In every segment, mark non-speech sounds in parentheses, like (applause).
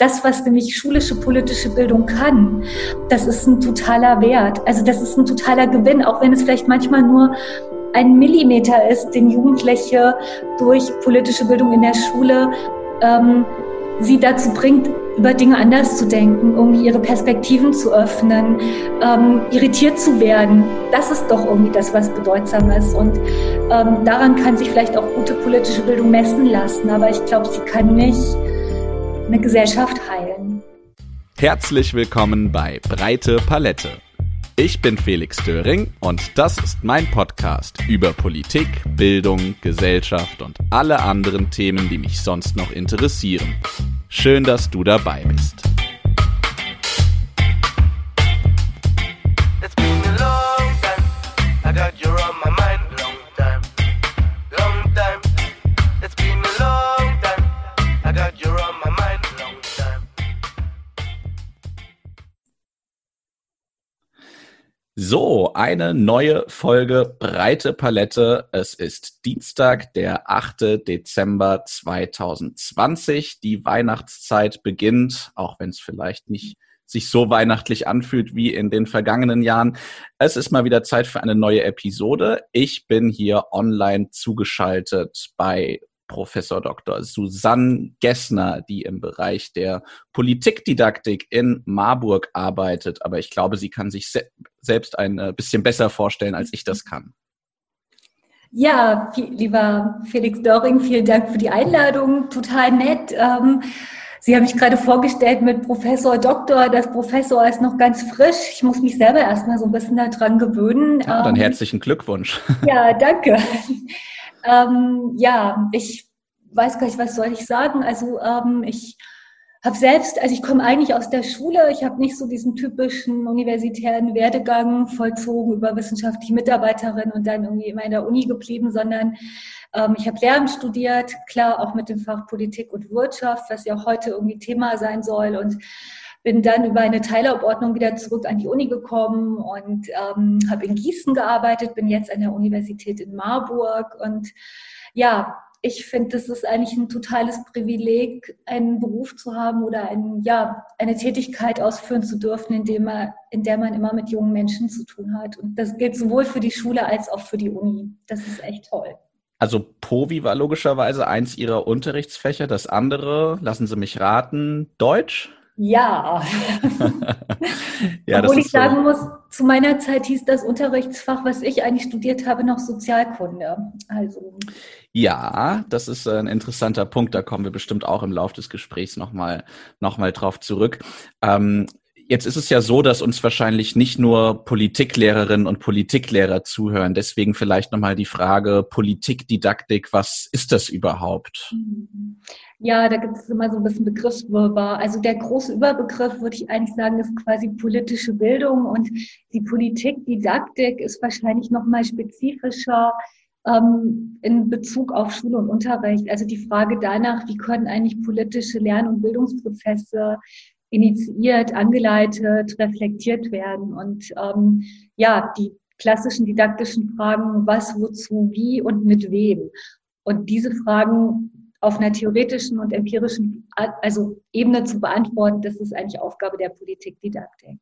das, was nämlich schulische politische Bildung kann, das ist ein totaler Wert. Also das ist ein totaler Gewinn, auch wenn es vielleicht manchmal nur ein Millimeter ist, den Jugendliche durch politische Bildung in der Schule ähm, sie dazu bringt, über Dinge anders zu denken, irgendwie ihre Perspektiven zu öffnen, ähm, irritiert zu werden. Das ist doch irgendwie das, was bedeutsam ist. Und ähm, daran kann sich vielleicht auch gute politische Bildung messen lassen. Aber ich glaube, sie kann nicht eine Gesellschaft heilen. Herzlich willkommen bei Breite Palette. Ich bin Felix Döring und das ist mein Podcast über Politik, Bildung, Gesellschaft und alle anderen Themen, die mich sonst noch interessieren. Schön, dass du dabei bist. So, eine neue Folge Breite Palette. Es ist Dienstag, der 8. Dezember 2020. Die Weihnachtszeit beginnt, auch wenn es vielleicht nicht sich so weihnachtlich anfühlt wie in den vergangenen Jahren. Es ist mal wieder Zeit für eine neue Episode. Ich bin hier online zugeschaltet bei Professor Dr. Susanne Gessner, die im Bereich der Politikdidaktik in Marburg arbeitet. Aber ich glaube, sie kann sich se selbst ein äh, bisschen besser vorstellen, als ich das kann. Ja, viel, lieber Felix Döring, vielen Dank für die Einladung. Total nett. Ähm, Sie haben mich gerade vorgestellt mit Professor Doktor. Das Professor ist noch ganz frisch. Ich muss mich selber erstmal so ein bisschen daran gewöhnen. Ja, dann ähm, herzlichen Glückwunsch. Ja, danke. Ähm, ja, ich weiß gar nicht, was soll ich sagen. Also ähm, ich habe selbst, also ich komme eigentlich aus der Schule, ich habe nicht so diesen typischen universitären Werdegang vollzogen über wissenschaftliche Mitarbeiterin und dann irgendwie immer in der Uni geblieben, sondern ähm, ich habe Lehramt studiert, klar auch mit dem Fach Politik und Wirtschaft, was ja auch heute irgendwie Thema sein soll und bin dann über eine Teilabordnung wieder zurück an die Uni gekommen und ähm, habe in Gießen gearbeitet, bin jetzt an der Universität in Marburg und ja, ich finde, das ist eigentlich ein totales Privileg, einen Beruf zu haben oder ein, ja, eine Tätigkeit ausführen zu dürfen, in, man, in der man immer mit jungen Menschen zu tun hat. Und das gilt sowohl für die Schule als auch für die Uni. Das ist echt toll. Also POVI war logischerweise eins Ihrer Unterrichtsfächer. Das andere, lassen Sie mich raten, Deutsch? Ja. (laughs) ja Obwohl ich sagen so. muss, zu meiner Zeit hieß das Unterrichtsfach, was ich eigentlich studiert habe, noch Sozialkunde. Also. Ja, das ist ein interessanter Punkt. Da kommen wir bestimmt auch im Laufe des Gesprächs nochmal noch mal drauf zurück. Ähm, Jetzt ist es ja so, dass uns wahrscheinlich nicht nur Politiklehrerinnen und Politiklehrer zuhören. Deswegen vielleicht nochmal die Frage Politikdidaktik, was ist das überhaupt? Ja, da gibt es immer so ein bisschen Begriffswirrwarr. Also der große Überbegriff, würde ich eigentlich sagen, ist quasi politische Bildung und die Politikdidaktik ist wahrscheinlich nochmal spezifischer ähm, in Bezug auf Schule und Unterricht. Also die Frage danach, wie können eigentlich politische Lern- und Bildungsprozesse initiiert, angeleitet, reflektiert werden. Und ähm, ja, die klassischen didaktischen Fragen, was, wozu, wie und mit wem. Und diese Fragen auf einer theoretischen und empirischen also Ebene zu beantworten, das ist eigentlich Aufgabe der Politikdidaktik.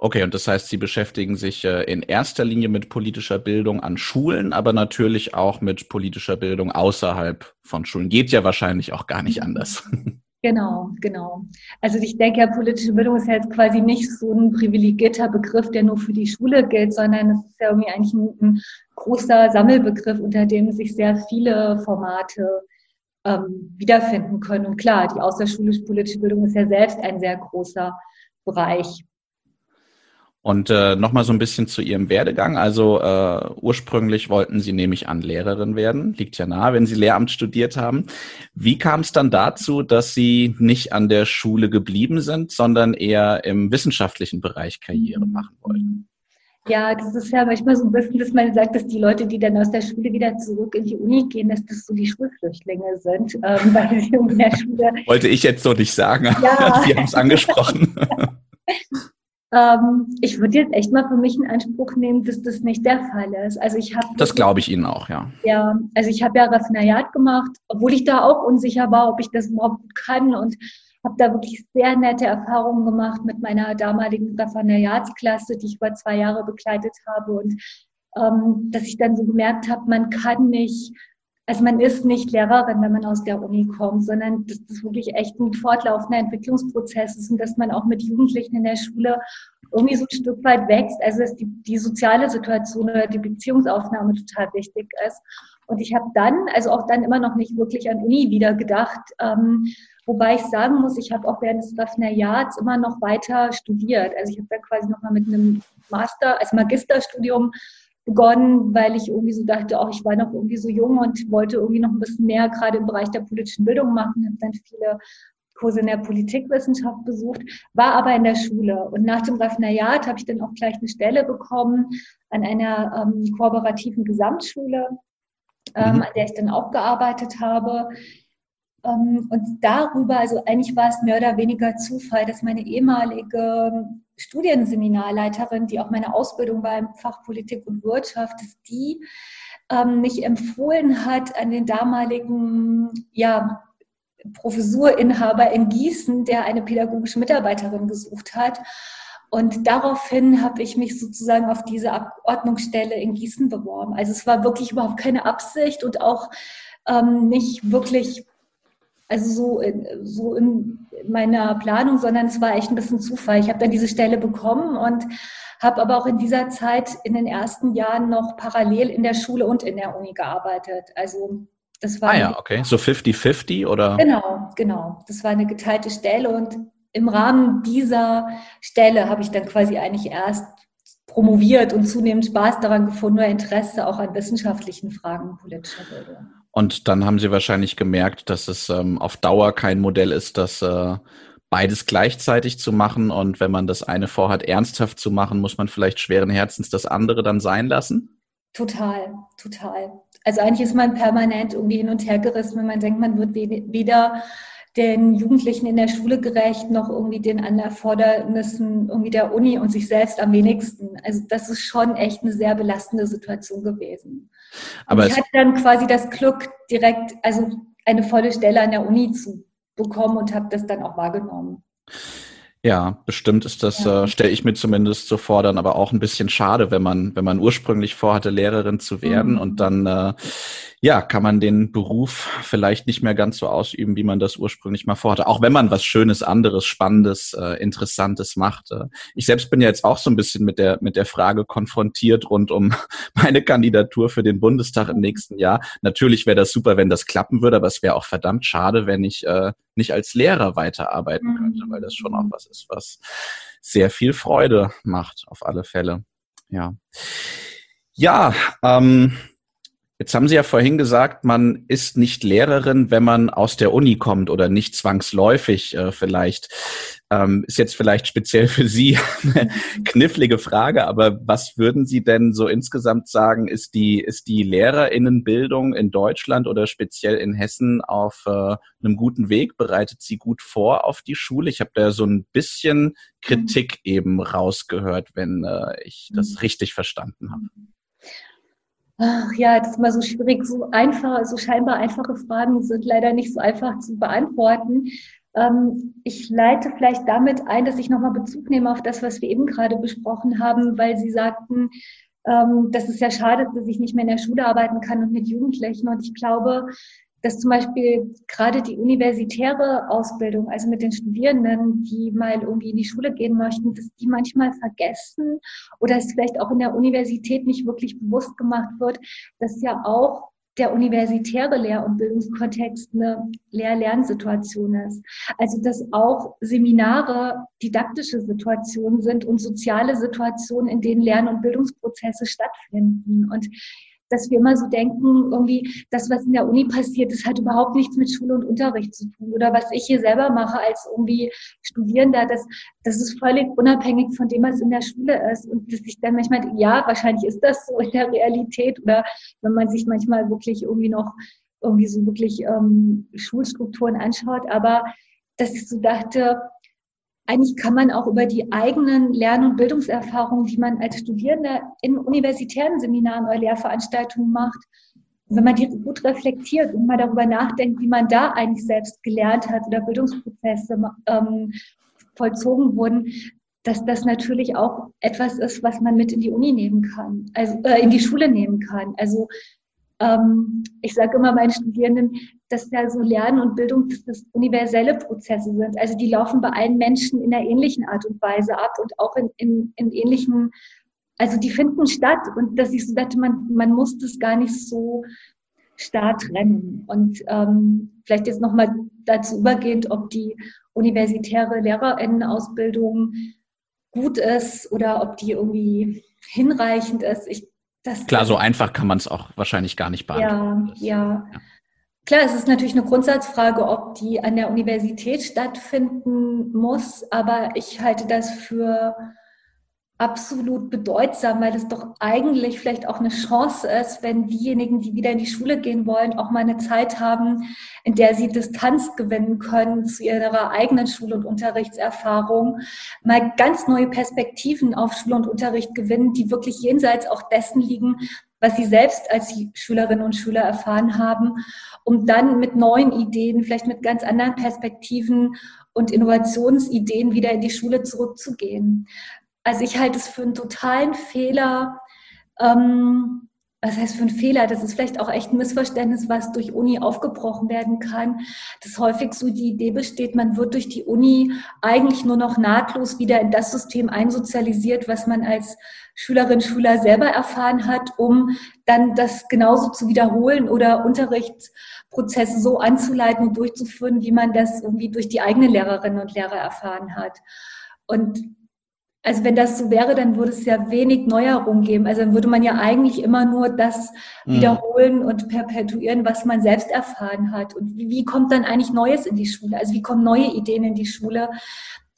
Okay, und das heißt, Sie beschäftigen sich äh, in erster Linie mit politischer Bildung an Schulen, aber natürlich auch mit politischer Bildung außerhalb von Schulen. Geht ja wahrscheinlich auch gar nicht (laughs) anders. Genau, genau. Also ich denke, ja, politische Bildung ist ja jetzt quasi nicht so ein privilegierter Begriff, der nur für die Schule gilt, sondern es ist ja irgendwie eigentlich ein, ein großer Sammelbegriff, unter dem sich sehr viele Formate ähm, wiederfinden können. Und klar, die außerschulische politische Bildung ist ja selbst ein sehr großer Bereich. Und äh, nochmal so ein bisschen zu Ihrem Werdegang. Also äh, ursprünglich wollten Sie nämlich an Lehrerin werden. Liegt ja nahe, wenn Sie Lehramt studiert haben. Wie kam es dann dazu, dass Sie nicht an der Schule geblieben sind, sondern eher im wissenschaftlichen Bereich Karriere mhm. machen wollten? Ja, das ist ja manchmal so ein bisschen, dass man sagt, dass die Leute, die dann aus der Schule wieder zurück in die Uni gehen, dass das so die Schulflüchtlinge sind, ähm, (laughs) weil sie in der Schule. Wollte ich jetzt so nicht sagen. Ja. (laughs) Sie haben es angesprochen. (laughs) Ähm, ich würde jetzt echt mal für mich in Anspruch nehmen, dass das nicht der Fall ist. Also ich habe das glaube ich Ihnen auch, ja. Ja, also ich habe ja Raffinariat gemacht, obwohl ich da auch unsicher war, ob ich das überhaupt kann und habe da wirklich sehr nette Erfahrungen gemacht mit meiner damaligen Referendariatsklasse, die ich über zwei Jahre begleitet habe und ähm, dass ich dann so gemerkt habe, man kann nicht also man ist nicht Lehrerin, wenn man aus der Uni kommt, sondern das wirklich echt ein fortlaufender Entwicklungsprozess ist und dass man auch mit Jugendlichen in der Schule irgendwie so ein Stück weit wächst. Also dass die, die soziale Situation oder die Beziehungsaufnahme total wichtig ist. Und ich habe dann, also auch dann immer noch nicht wirklich an Uni wieder gedacht, ähm, wobei ich sagen muss, ich habe auch während des Referendariats immer noch weiter studiert. Also ich habe dann quasi nochmal mit einem Master, also Magisterstudium begonnen, weil ich irgendwie so dachte, auch ich war noch irgendwie so jung und wollte irgendwie noch ein bisschen mehr gerade im Bereich der politischen Bildung machen, habe dann viele Kurse in der Politikwissenschaft besucht, war aber in der Schule. Und nach dem Referendariat habe ich dann auch gleich eine Stelle bekommen an einer ähm, kooperativen Gesamtschule, ähm, mhm. an der ich dann auch gearbeitet habe. Ähm, und darüber, also eigentlich war es mehr oder weniger Zufall, dass meine ehemalige Studienseminarleiterin, die auch meine Ausbildung war im Fach Politik und Wirtschaft, dass die ähm, mich empfohlen hat an den damaligen ja, Professurinhaber in Gießen, der eine pädagogische Mitarbeiterin gesucht hat. Und daraufhin habe ich mich sozusagen auf diese Abordnungsstelle in Gießen beworben. Also es war wirklich überhaupt keine Absicht und auch ähm, nicht wirklich also so in, so in meiner Planung, sondern es war echt ein bisschen Zufall. Ich habe dann diese Stelle bekommen und habe aber auch in dieser Zeit in den ersten Jahren noch parallel in der Schule und in der Uni gearbeitet. Also das war ah ja, okay, so 50-50 oder? Genau, genau. Das war eine geteilte Stelle und im Rahmen dieser Stelle habe ich dann quasi eigentlich erst promoviert und zunehmend Spaß daran gefunden oder Interesse auch an wissenschaftlichen Fragen politischer Bildung. Und dann haben sie wahrscheinlich gemerkt, dass es ähm, auf Dauer kein Modell ist, das äh, beides gleichzeitig zu machen. Und wenn man das eine vorhat, ernsthaft zu machen, muss man vielleicht schweren Herzens das andere dann sein lassen? Total, total. Also eigentlich ist man permanent irgendwie hin und her gerissen, wenn man denkt, man wird weder den Jugendlichen in der Schule gerecht, noch irgendwie den Erfordernissen irgendwie der Uni und sich selbst am wenigsten. Also das ist schon echt eine sehr belastende Situation gewesen. Aber ich hatte dann quasi das Glück, direkt, also eine volle Stelle an der Uni zu bekommen und habe das dann auch wahrgenommen. Ja, bestimmt ist das, ja. äh, stelle ich mir zumindest so vor, dann aber auch ein bisschen schade, wenn man, wenn man ursprünglich vorhatte, Lehrerin zu werden mhm. und dann äh, ja, kann man den Beruf vielleicht nicht mehr ganz so ausüben, wie man das ursprünglich mal vorhatte. Auch wenn man was Schönes, anderes, Spannendes, äh, Interessantes macht. Äh, ich selbst bin ja jetzt auch so ein bisschen mit der, mit der Frage konfrontiert rund um (laughs) meine Kandidatur für den Bundestag im nächsten Jahr. Natürlich wäre das super, wenn das klappen würde, aber es wäre auch verdammt schade, wenn ich äh, nicht als Lehrer weiterarbeiten könnte, weil das schon auch was ist, was sehr viel Freude macht, auf alle Fälle. Ja. Ja, ähm, Jetzt haben Sie ja vorhin gesagt, man ist nicht Lehrerin, wenn man aus der Uni kommt oder nicht zwangsläufig äh, vielleicht. Ähm, ist jetzt vielleicht speziell für Sie (laughs) eine knifflige Frage, aber was würden Sie denn so insgesamt sagen, ist die, ist die Lehrerinnenbildung in Deutschland oder speziell in Hessen auf äh, einem guten Weg? Bereitet sie gut vor auf die Schule? Ich habe da so ein bisschen Kritik eben rausgehört, wenn äh, ich das mhm. richtig verstanden habe. Ach ja, das ist immer so schwierig, so einfach, so scheinbar einfache Fragen sind leider nicht so einfach zu beantworten. Ähm, ich leite vielleicht damit ein, dass ich nochmal Bezug nehme auf das, was wir eben gerade besprochen haben, weil Sie sagten, ähm, dass es ja schade ist, dass ich nicht mehr in der Schule arbeiten kann und mit Jugendlichen. Und ich glaube, dass zum Beispiel gerade die universitäre Ausbildung, also mit den Studierenden, die mal irgendwie in die Schule gehen möchten, dass die manchmal vergessen oder es vielleicht auch in der Universität nicht wirklich bewusst gemacht wird, dass ja auch der universitäre Lehr- und Bildungskontext eine Lehr-Lernsituation ist. Also dass auch Seminare didaktische Situationen sind und soziale Situationen, in denen Lern- und Bildungsprozesse stattfinden. Und dass wir immer so denken, irgendwie, das, was in der Uni passiert, das hat überhaupt nichts mit Schule und Unterricht zu tun. Oder was ich hier selber mache als irgendwie Studierender, das, das ist völlig unabhängig von dem, was in der Schule ist. Und dass ich dann manchmal, ja, wahrscheinlich ist das so in der Realität. Oder wenn man sich manchmal wirklich irgendwie noch irgendwie so wirklich ähm, Schulstrukturen anschaut. Aber dass ich so dachte, eigentlich kann man auch über die eigenen Lern- und Bildungserfahrungen, die man als Studierender in universitären Seminaren oder Lehrveranstaltungen macht, wenn man die gut reflektiert und mal darüber nachdenkt, wie man da eigentlich selbst gelernt hat oder Bildungsprozesse ähm, vollzogen wurden, dass das natürlich auch etwas ist, was man mit in die Uni nehmen kann, also äh, in die Schule nehmen kann. Also ähm, ich sage immer meinen Studierenden, dass ja so Lernen und Bildung das universelle Prozesse sind. Also die laufen bei allen Menschen in einer ähnlichen Art und Weise ab und auch in, in, in ähnlichen, also die finden statt und dass ich so dachte, man, man muss das gar nicht so stark trennen. Und ähm, vielleicht jetzt nochmal dazu übergehend, ob die universitäre Lehrerinnenausbildung gut ist oder ob die irgendwie hinreichend ist. Ich, das Klar, so einfach kann man es auch wahrscheinlich gar nicht beantworten. Ja, ja, ja. Klar, es ist natürlich eine Grundsatzfrage, ob die an der Universität stattfinden muss, aber ich halte das für absolut bedeutsam, weil es doch eigentlich vielleicht auch eine Chance ist, wenn diejenigen, die wieder in die Schule gehen wollen, auch mal eine Zeit haben, in der sie Distanz gewinnen können zu ihrer eigenen Schul- und Unterrichtserfahrung, mal ganz neue Perspektiven auf Schule und Unterricht gewinnen, die wirklich jenseits auch dessen liegen, was sie selbst als Schülerinnen und Schüler erfahren haben, um dann mit neuen Ideen, vielleicht mit ganz anderen Perspektiven und Innovationsideen wieder in die Schule zurückzugehen. Also ich halte es für einen totalen Fehler. Ähm, was heißt für einen Fehler? Das ist vielleicht auch echt ein Missverständnis, was durch Uni aufgebrochen werden kann. Dass häufig so die Idee besteht, man wird durch die Uni eigentlich nur noch nahtlos wieder in das System einsozialisiert, was man als Schülerin, Schüler selber erfahren hat, um dann das genauso zu wiederholen oder Unterrichtsprozesse so anzuleiten und durchzuführen, wie man das irgendwie durch die eigenen Lehrerinnen und Lehrer erfahren hat. Und also wenn das so wäre, dann würde es ja wenig Neuerung geben. Also dann würde man ja eigentlich immer nur das mhm. wiederholen und perpetuieren, was man selbst erfahren hat. Und wie, wie kommt dann eigentlich Neues in die Schule? Also wie kommen neue Ideen in die Schule,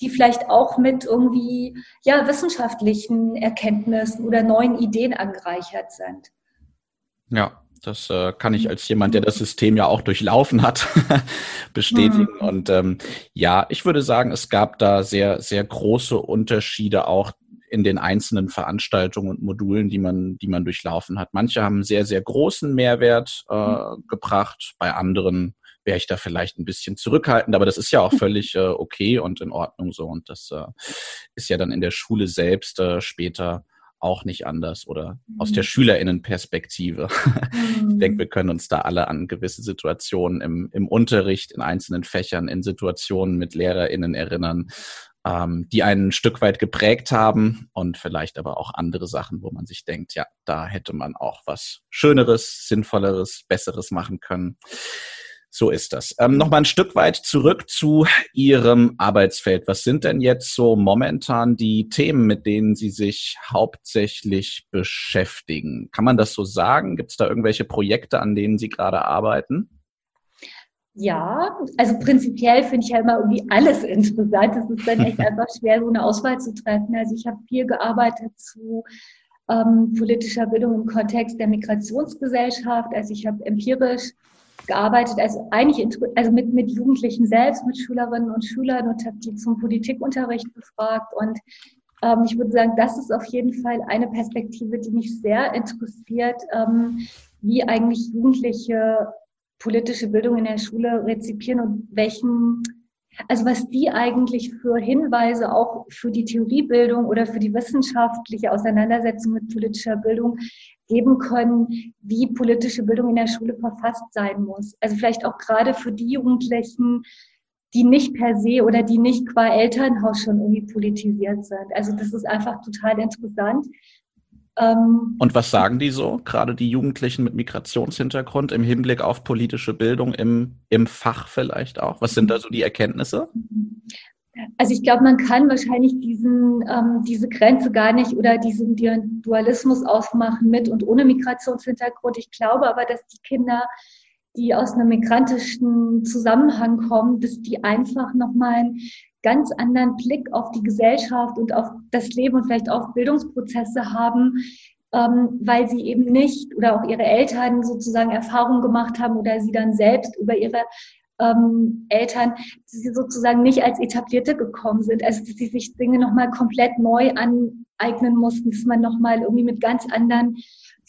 die vielleicht auch mit irgendwie ja wissenschaftlichen Erkenntnissen oder neuen Ideen angereichert sind? Ja, das äh, kann ich als jemand, der das System ja auch durchlaufen hat, (laughs) bestätigen. Mhm. Und ähm, ja, ich würde sagen, es gab da sehr, sehr große Unterschiede auch in den einzelnen Veranstaltungen und Modulen, die man, die man durchlaufen hat. Manche haben sehr, sehr großen Mehrwert äh, mhm. gebracht, bei anderen wäre ich da vielleicht ein bisschen zurückhaltend, aber das ist ja auch völlig äh, okay und in Ordnung so. Und das äh, ist ja dann in der Schule selbst äh, später auch nicht anders oder mhm. aus der mhm. Schülerinnenperspektive. Mhm. (laughs) Ich denke, wir können uns da alle an gewisse Situationen im, im Unterricht, in einzelnen Fächern, in Situationen mit LehrerInnen erinnern, ähm, die einen ein Stück weit geprägt haben und vielleicht aber auch andere Sachen, wo man sich denkt, ja, da hätte man auch was Schöneres, Sinnvolleres, Besseres machen können. So ist das. Ähm, Nochmal ein Stück weit zurück zu Ihrem Arbeitsfeld. Was sind denn jetzt so momentan die Themen, mit denen Sie sich hauptsächlich beschäftigen? Kann man das so sagen? Gibt es da irgendwelche Projekte, an denen Sie gerade arbeiten? Ja, also prinzipiell finde ich ja immer irgendwie alles (laughs) interessant. Es ist dann echt (laughs) einfach schwer, so eine Auswahl zu treffen. Also ich habe viel gearbeitet zu ähm, politischer Bildung im Kontext der Migrationsgesellschaft. Also ich habe empirisch gearbeitet, also eigentlich also mit, mit Jugendlichen selbst, mit Schülerinnen und Schülern und habe die zum Politikunterricht befragt. Und ähm, ich würde sagen, das ist auf jeden Fall eine Perspektive, die mich sehr interessiert, ähm, wie eigentlich Jugendliche politische Bildung in der Schule rezipieren und welchen, also was die eigentlich für Hinweise auch für die Theoriebildung oder für die wissenschaftliche Auseinandersetzung mit politischer Bildung geben können, wie politische Bildung in der Schule verfasst sein muss. Also vielleicht auch gerade für die Jugendlichen, die nicht per se oder die nicht qua Elternhaus schon irgendwie politisiert sind. Also das ist einfach total interessant. Ähm, Und was sagen die so, gerade die Jugendlichen mit Migrationshintergrund im Hinblick auf politische Bildung im, im Fach vielleicht auch? Was sind da so die Erkenntnisse? Also ich glaube, man kann wahrscheinlich diesen, ähm, diese Grenze gar nicht oder diesen Dualismus ausmachen mit und ohne Migrationshintergrund. Ich glaube aber, dass die Kinder, die aus einem migrantischen Zusammenhang kommen, dass die einfach nochmal einen ganz anderen Blick auf die Gesellschaft und auf das Leben und vielleicht auch Bildungsprozesse haben, ähm, weil sie eben nicht oder auch ihre Eltern sozusagen Erfahrungen gemacht haben oder sie dann selbst über ihre ähm, Eltern, die sie sozusagen nicht als Etablierte gekommen sind, also dass sie sich Dinge nochmal komplett neu aneignen mussten, dass man nochmal irgendwie mit ganz anderen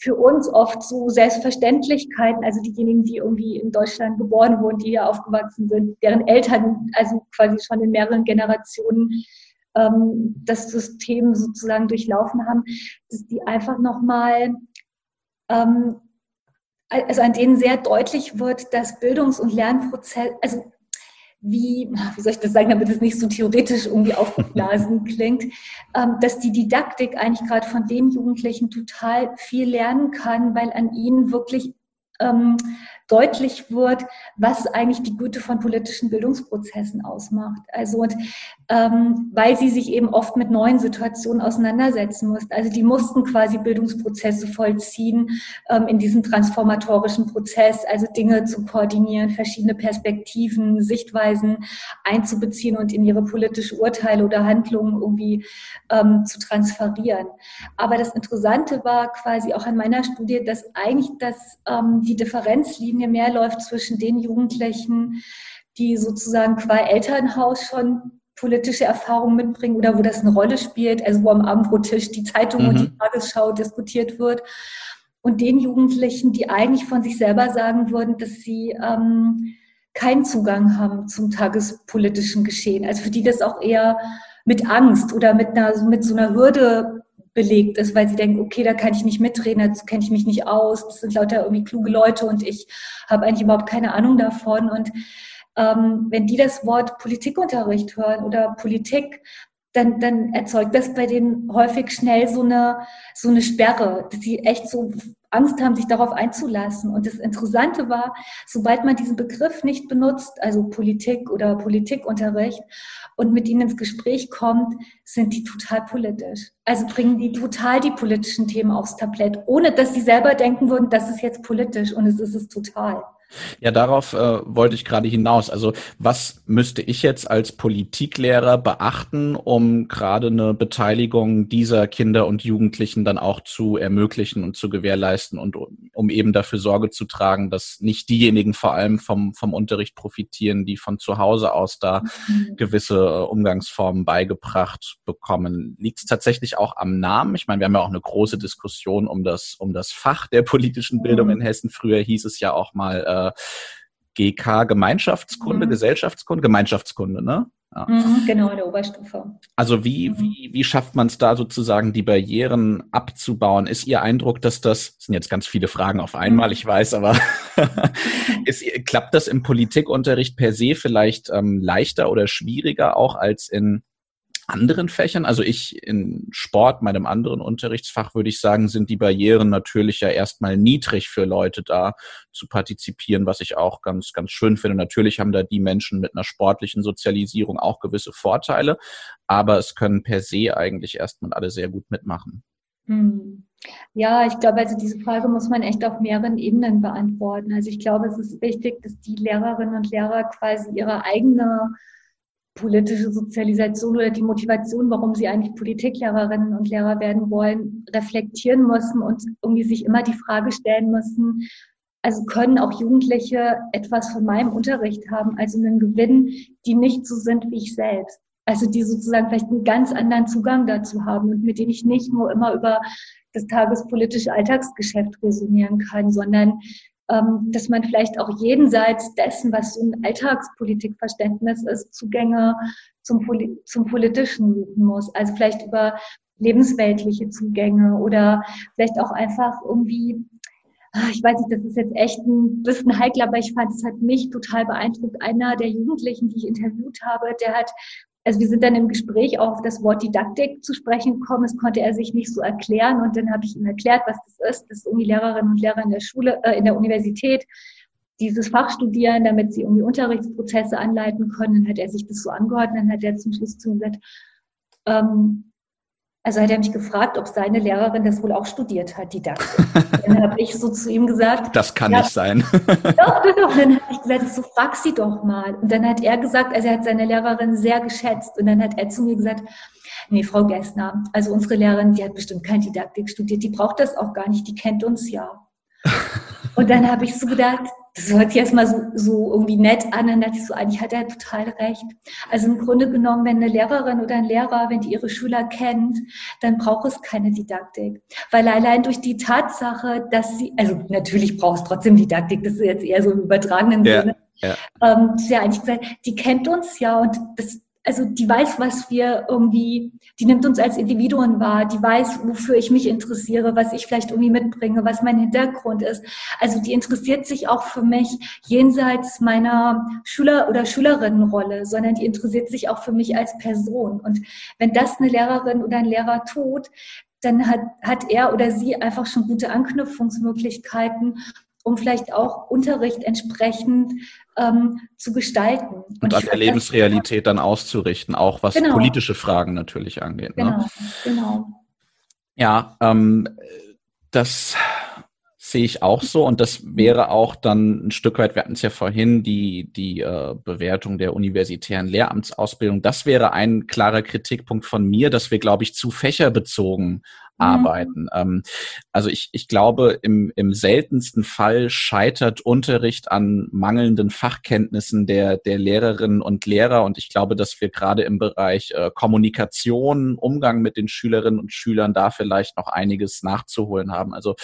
für uns oft so Selbstverständlichkeiten, also diejenigen, die irgendwie in Deutschland geboren wurden, die hier aufgewachsen sind, deren Eltern also quasi schon in mehreren Generationen ähm, das System sozusagen durchlaufen haben, dass die einfach nochmal, ähm, also an denen sehr deutlich wird, dass Bildungs- und Lernprozess, also wie, wie soll ich das sagen, damit es nicht so theoretisch irgendwie aufgeblasen (laughs) klingt, ähm, dass die Didaktik eigentlich gerade von den Jugendlichen total viel lernen kann, weil an ihnen wirklich ähm, deutlich wird, was eigentlich die Güte von politischen Bildungsprozessen ausmacht. Also und, ähm, weil sie sich eben oft mit neuen Situationen auseinandersetzen mussten. Also die mussten quasi Bildungsprozesse vollziehen ähm, in diesem transformatorischen Prozess, also Dinge zu koordinieren, verschiedene Perspektiven, Sichtweisen einzubeziehen und in ihre politische Urteile oder Handlungen irgendwie ähm, zu transferieren. Aber das Interessante war quasi auch an meiner Studie, dass eigentlich das, ähm, die Differenzlinie Linie mehr läuft zwischen den Jugendlichen, die sozusagen qua Elternhaus schon politische Erfahrungen mitbringen oder wo das eine Rolle spielt, also wo am Abendbrottisch die Zeitung mhm. und die mhm. Tagesschau diskutiert wird. Und den Jugendlichen, die eigentlich von sich selber sagen würden, dass sie ähm, keinen Zugang haben zum tagespolitischen Geschehen. Also für die das auch eher mit Angst oder mit, einer, mit so einer Hürde belegt ist, weil sie denken, okay, da kann ich nicht mitreden, dazu kenne ich mich nicht aus, das sind lauter irgendwie kluge Leute und ich habe eigentlich überhaupt keine Ahnung davon. Und ähm, wenn die das Wort Politikunterricht hören oder Politik, dann, dann erzeugt das bei denen häufig schnell so eine, so eine Sperre, dass sie echt so Angst haben, sich darauf einzulassen. Und das Interessante war, sobald man diesen Begriff nicht benutzt, also Politik oder Politikunterricht, und mit ihnen ins Gespräch kommt, sind die total politisch. Also bringen die total die politischen Themen aufs Tablett, ohne dass sie selber denken würden, das ist jetzt politisch und es ist es total. Ja, darauf äh, wollte ich gerade hinaus. Also was müsste ich jetzt als Politiklehrer beachten, um gerade eine Beteiligung dieser Kinder und Jugendlichen dann auch zu ermöglichen und zu gewährleisten und um eben dafür Sorge zu tragen, dass nicht diejenigen vor allem vom, vom Unterricht profitieren, die von zu Hause aus da mhm. gewisse äh, Umgangsformen beigebracht bekommen. Liegt es tatsächlich auch am Namen? Ich meine, wir haben ja auch eine große Diskussion um das, um das Fach der politischen Bildung mhm. in Hessen. Früher hieß es ja auch mal, äh, GK Gemeinschaftskunde, mhm. Gesellschaftskunde, Gemeinschaftskunde, ne? Ja. Mhm, genau, in der Oberstufe. Also wie, mhm. wie, wie schafft man es da sozusagen, die Barrieren abzubauen? Ist Ihr Eindruck, dass das, das sind jetzt ganz viele Fragen auf einmal, mhm. ich weiß, aber (laughs) ist, klappt das im Politikunterricht per se vielleicht ähm, leichter oder schwieriger auch als in anderen Fächern? Also ich in Sport, meinem anderen Unterrichtsfach, würde ich sagen, sind die Barrieren natürlich ja erstmal niedrig für Leute da zu partizipieren, was ich auch ganz, ganz schön finde. Natürlich haben da die Menschen mit einer sportlichen Sozialisierung auch gewisse Vorteile, aber es können per se eigentlich erstmal alle sehr gut mitmachen. Hm. Ja, ich glaube, also diese Frage muss man echt auf mehreren Ebenen beantworten. Also ich glaube, es ist wichtig, dass die Lehrerinnen und Lehrer quasi ihre eigene politische Sozialisation oder die Motivation, warum sie eigentlich Politiklehrerinnen und Lehrer werden wollen, reflektieren müssen und irgendwie sich immer die Frage stellen müssen, also können auch Jugendliche etwas von meinem Unterricht haben, also einen Gewinn, die nicht so sind wie ich selbst. Also die sozusagen vielleicht einen ganz anderen Zugang dazu haben und mit denen ich nicht nur immer über das tagespolitische Alltagsgeschäft resonieren kann, sondern dass man vielleicht auch jenseits dessen, was so ein Alltagspolitikverständnis ist, Zugänge zum, zum Politischen suchen muss. Also vielleicht über lebensweltliche Zugänge oder vielleicht auch einfach irgendwie ah, ich weiß nicht, das ist jetzt echt ein bisschen heikel, aber ich fand, es hat mich total beeindruckt. Einer der Jugendlichen, die ich interviewt habe, der hat also wir sind dann im Gespräch auch auf das Wort Didaktik zu sprechen gekommen. Das konnte er sich nicht so erklären. Und dann habe ich ihm erklärt, was das ist, dass irgendwie Lehrerinnen und Lehrer in der Schule, äh, in der Universität dieses Fach studieren, damit sie irgendwie Unterrichtsprozesse anleiten können. Dann hat er sich das so angehört und dann hat er zum Schluss zu mir gesagt, ähm, also hat er mich gefragt, ob seine Lehrerin das wohl auch studiert hat, Didaktik. Dann habe ich so zu ihm gesagt. Das kann ja, nicht sein. (laughs) Doch, doch, doch. Dann habe ich gesagt, so frag sie doch mal. Und dann hat er gesagt, also er hat seine Lehrerin sehr geschätzt. Und dann hat er zu mir gesagt, nee, Frau Gessner, also unsere Lehrerin, die hat bestimmt kein Didaktik studiert, die braucht das auch gar nicht, die kennt uns ja. (laughs) Und dann habe ich so gedacht, das hört sich erstmal so, so irgendwie nett an, dann dachte ich so, eigentlich hat er total recht. Also im Grunde genommen, wenn eine Lehrerin oder ein Lehrer, wenn die ihre Schüler kennt, dann braucht es keine Didaktik. Weil allein durch die Tatsache, dass sie, also natürlich braucht es trotzdem Didaktik, das ist jetzt eher so im übertragenen ja, Sinne. Ja. Ähm, ja eigentlich gesagt, die kennt uns ja und das also die weiß, was wir irgendwie, die nimmt uns als Individuen wahr, die weiß, wofür ich mich interessiere, was ich vielleicht irgendwie mitbringe, was mein Hintergrund ist. Also die interessiert sich auch für mich jenseits meiner Schüler- oder Schülerinnenrolle, sondern die interessiert sich auch für mich als Person. Und wenn das eine Lehrerin oder ein Lehrer tut, dann hat, hat er oder sie einfach schon gute Anknüpfungsmöglichkeiten um vielleicht auch Unterricht entsprechend ähm, zu gestalten. Und, und an der Lebensrealität dann auszurichten, auch was genau. politische Fragen natürlich angeht. Ne? Genau, ne? genau. Ja, ähm, das sehe ich auch so und das wäre auch dann ein Stück weit, wir hatten es ja vorhin, die, die äh, Bewertung der universitären Lehramtsausbildung. Das wäre ein klarer Kritikpunkt von mir, dass wir, glaube ich, zu fächerbezogen. Arbeiten. Ähm, also ich, ich glaube, im, im seltensten Fall scheitert Unterricht an mangelnden Fachkenntnissen der, der Lehrerinnen und Lehrer. Und ich glaube, dass wir gerade im Bereich äh, Kommunikation, Umgang mit den Schülerinnen und Schülern da vielleicht noch einiges nachzuholen haben. Also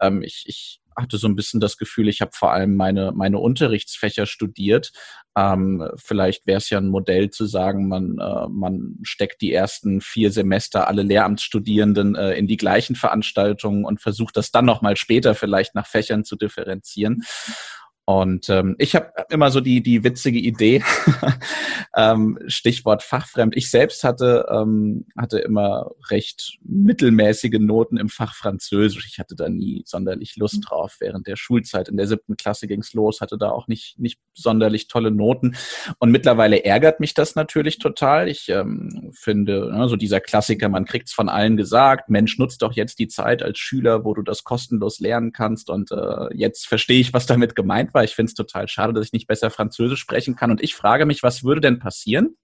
ähm, ich, ich hatte so ein bisschen das Gefühl, ich habe vor allem meine, meine Unterrichtsfächer studiert. Ähm, vielleicht wäre es ja ein Modell zu sagen, man, äh, man steckt die ersten vier Semester alle Lehramtsstudierenden äh, in die gleichen Veranstaltungen und versucht das dann nochmal später vielleicht nach Fächern zu differenzieren. Und ähm, ich habe immer so die, die witzige Idee, (laughs) ähm, Stichwort Fachfremd. Ich selbst hatte, ähm, hatte immer recht mittelmäßige Noten im Fach Französisch. Ich hatte da nie sonderlich Lust mhm. drauf. Während der Schulzeit in der siebten Klasse ging's los, hatte da auch nicht, nicht sonderlich tolle Noten. Und mittlerweile ärgert mich das natürlich total. Ich ähm, finde, ne, so dieser Klassiker, man kriegt's von allen gesagt, Mensch, nutzt doch jetzt die Zeit als Schüler, wo du das kostenlos lernen kannst. Und äh, jetzt verstehe ich, was damit gemeint war aber ich finde es total schade, dass ich nicht besser Französisch sprechen kann. Und ich frage mich, was würde denn passieren,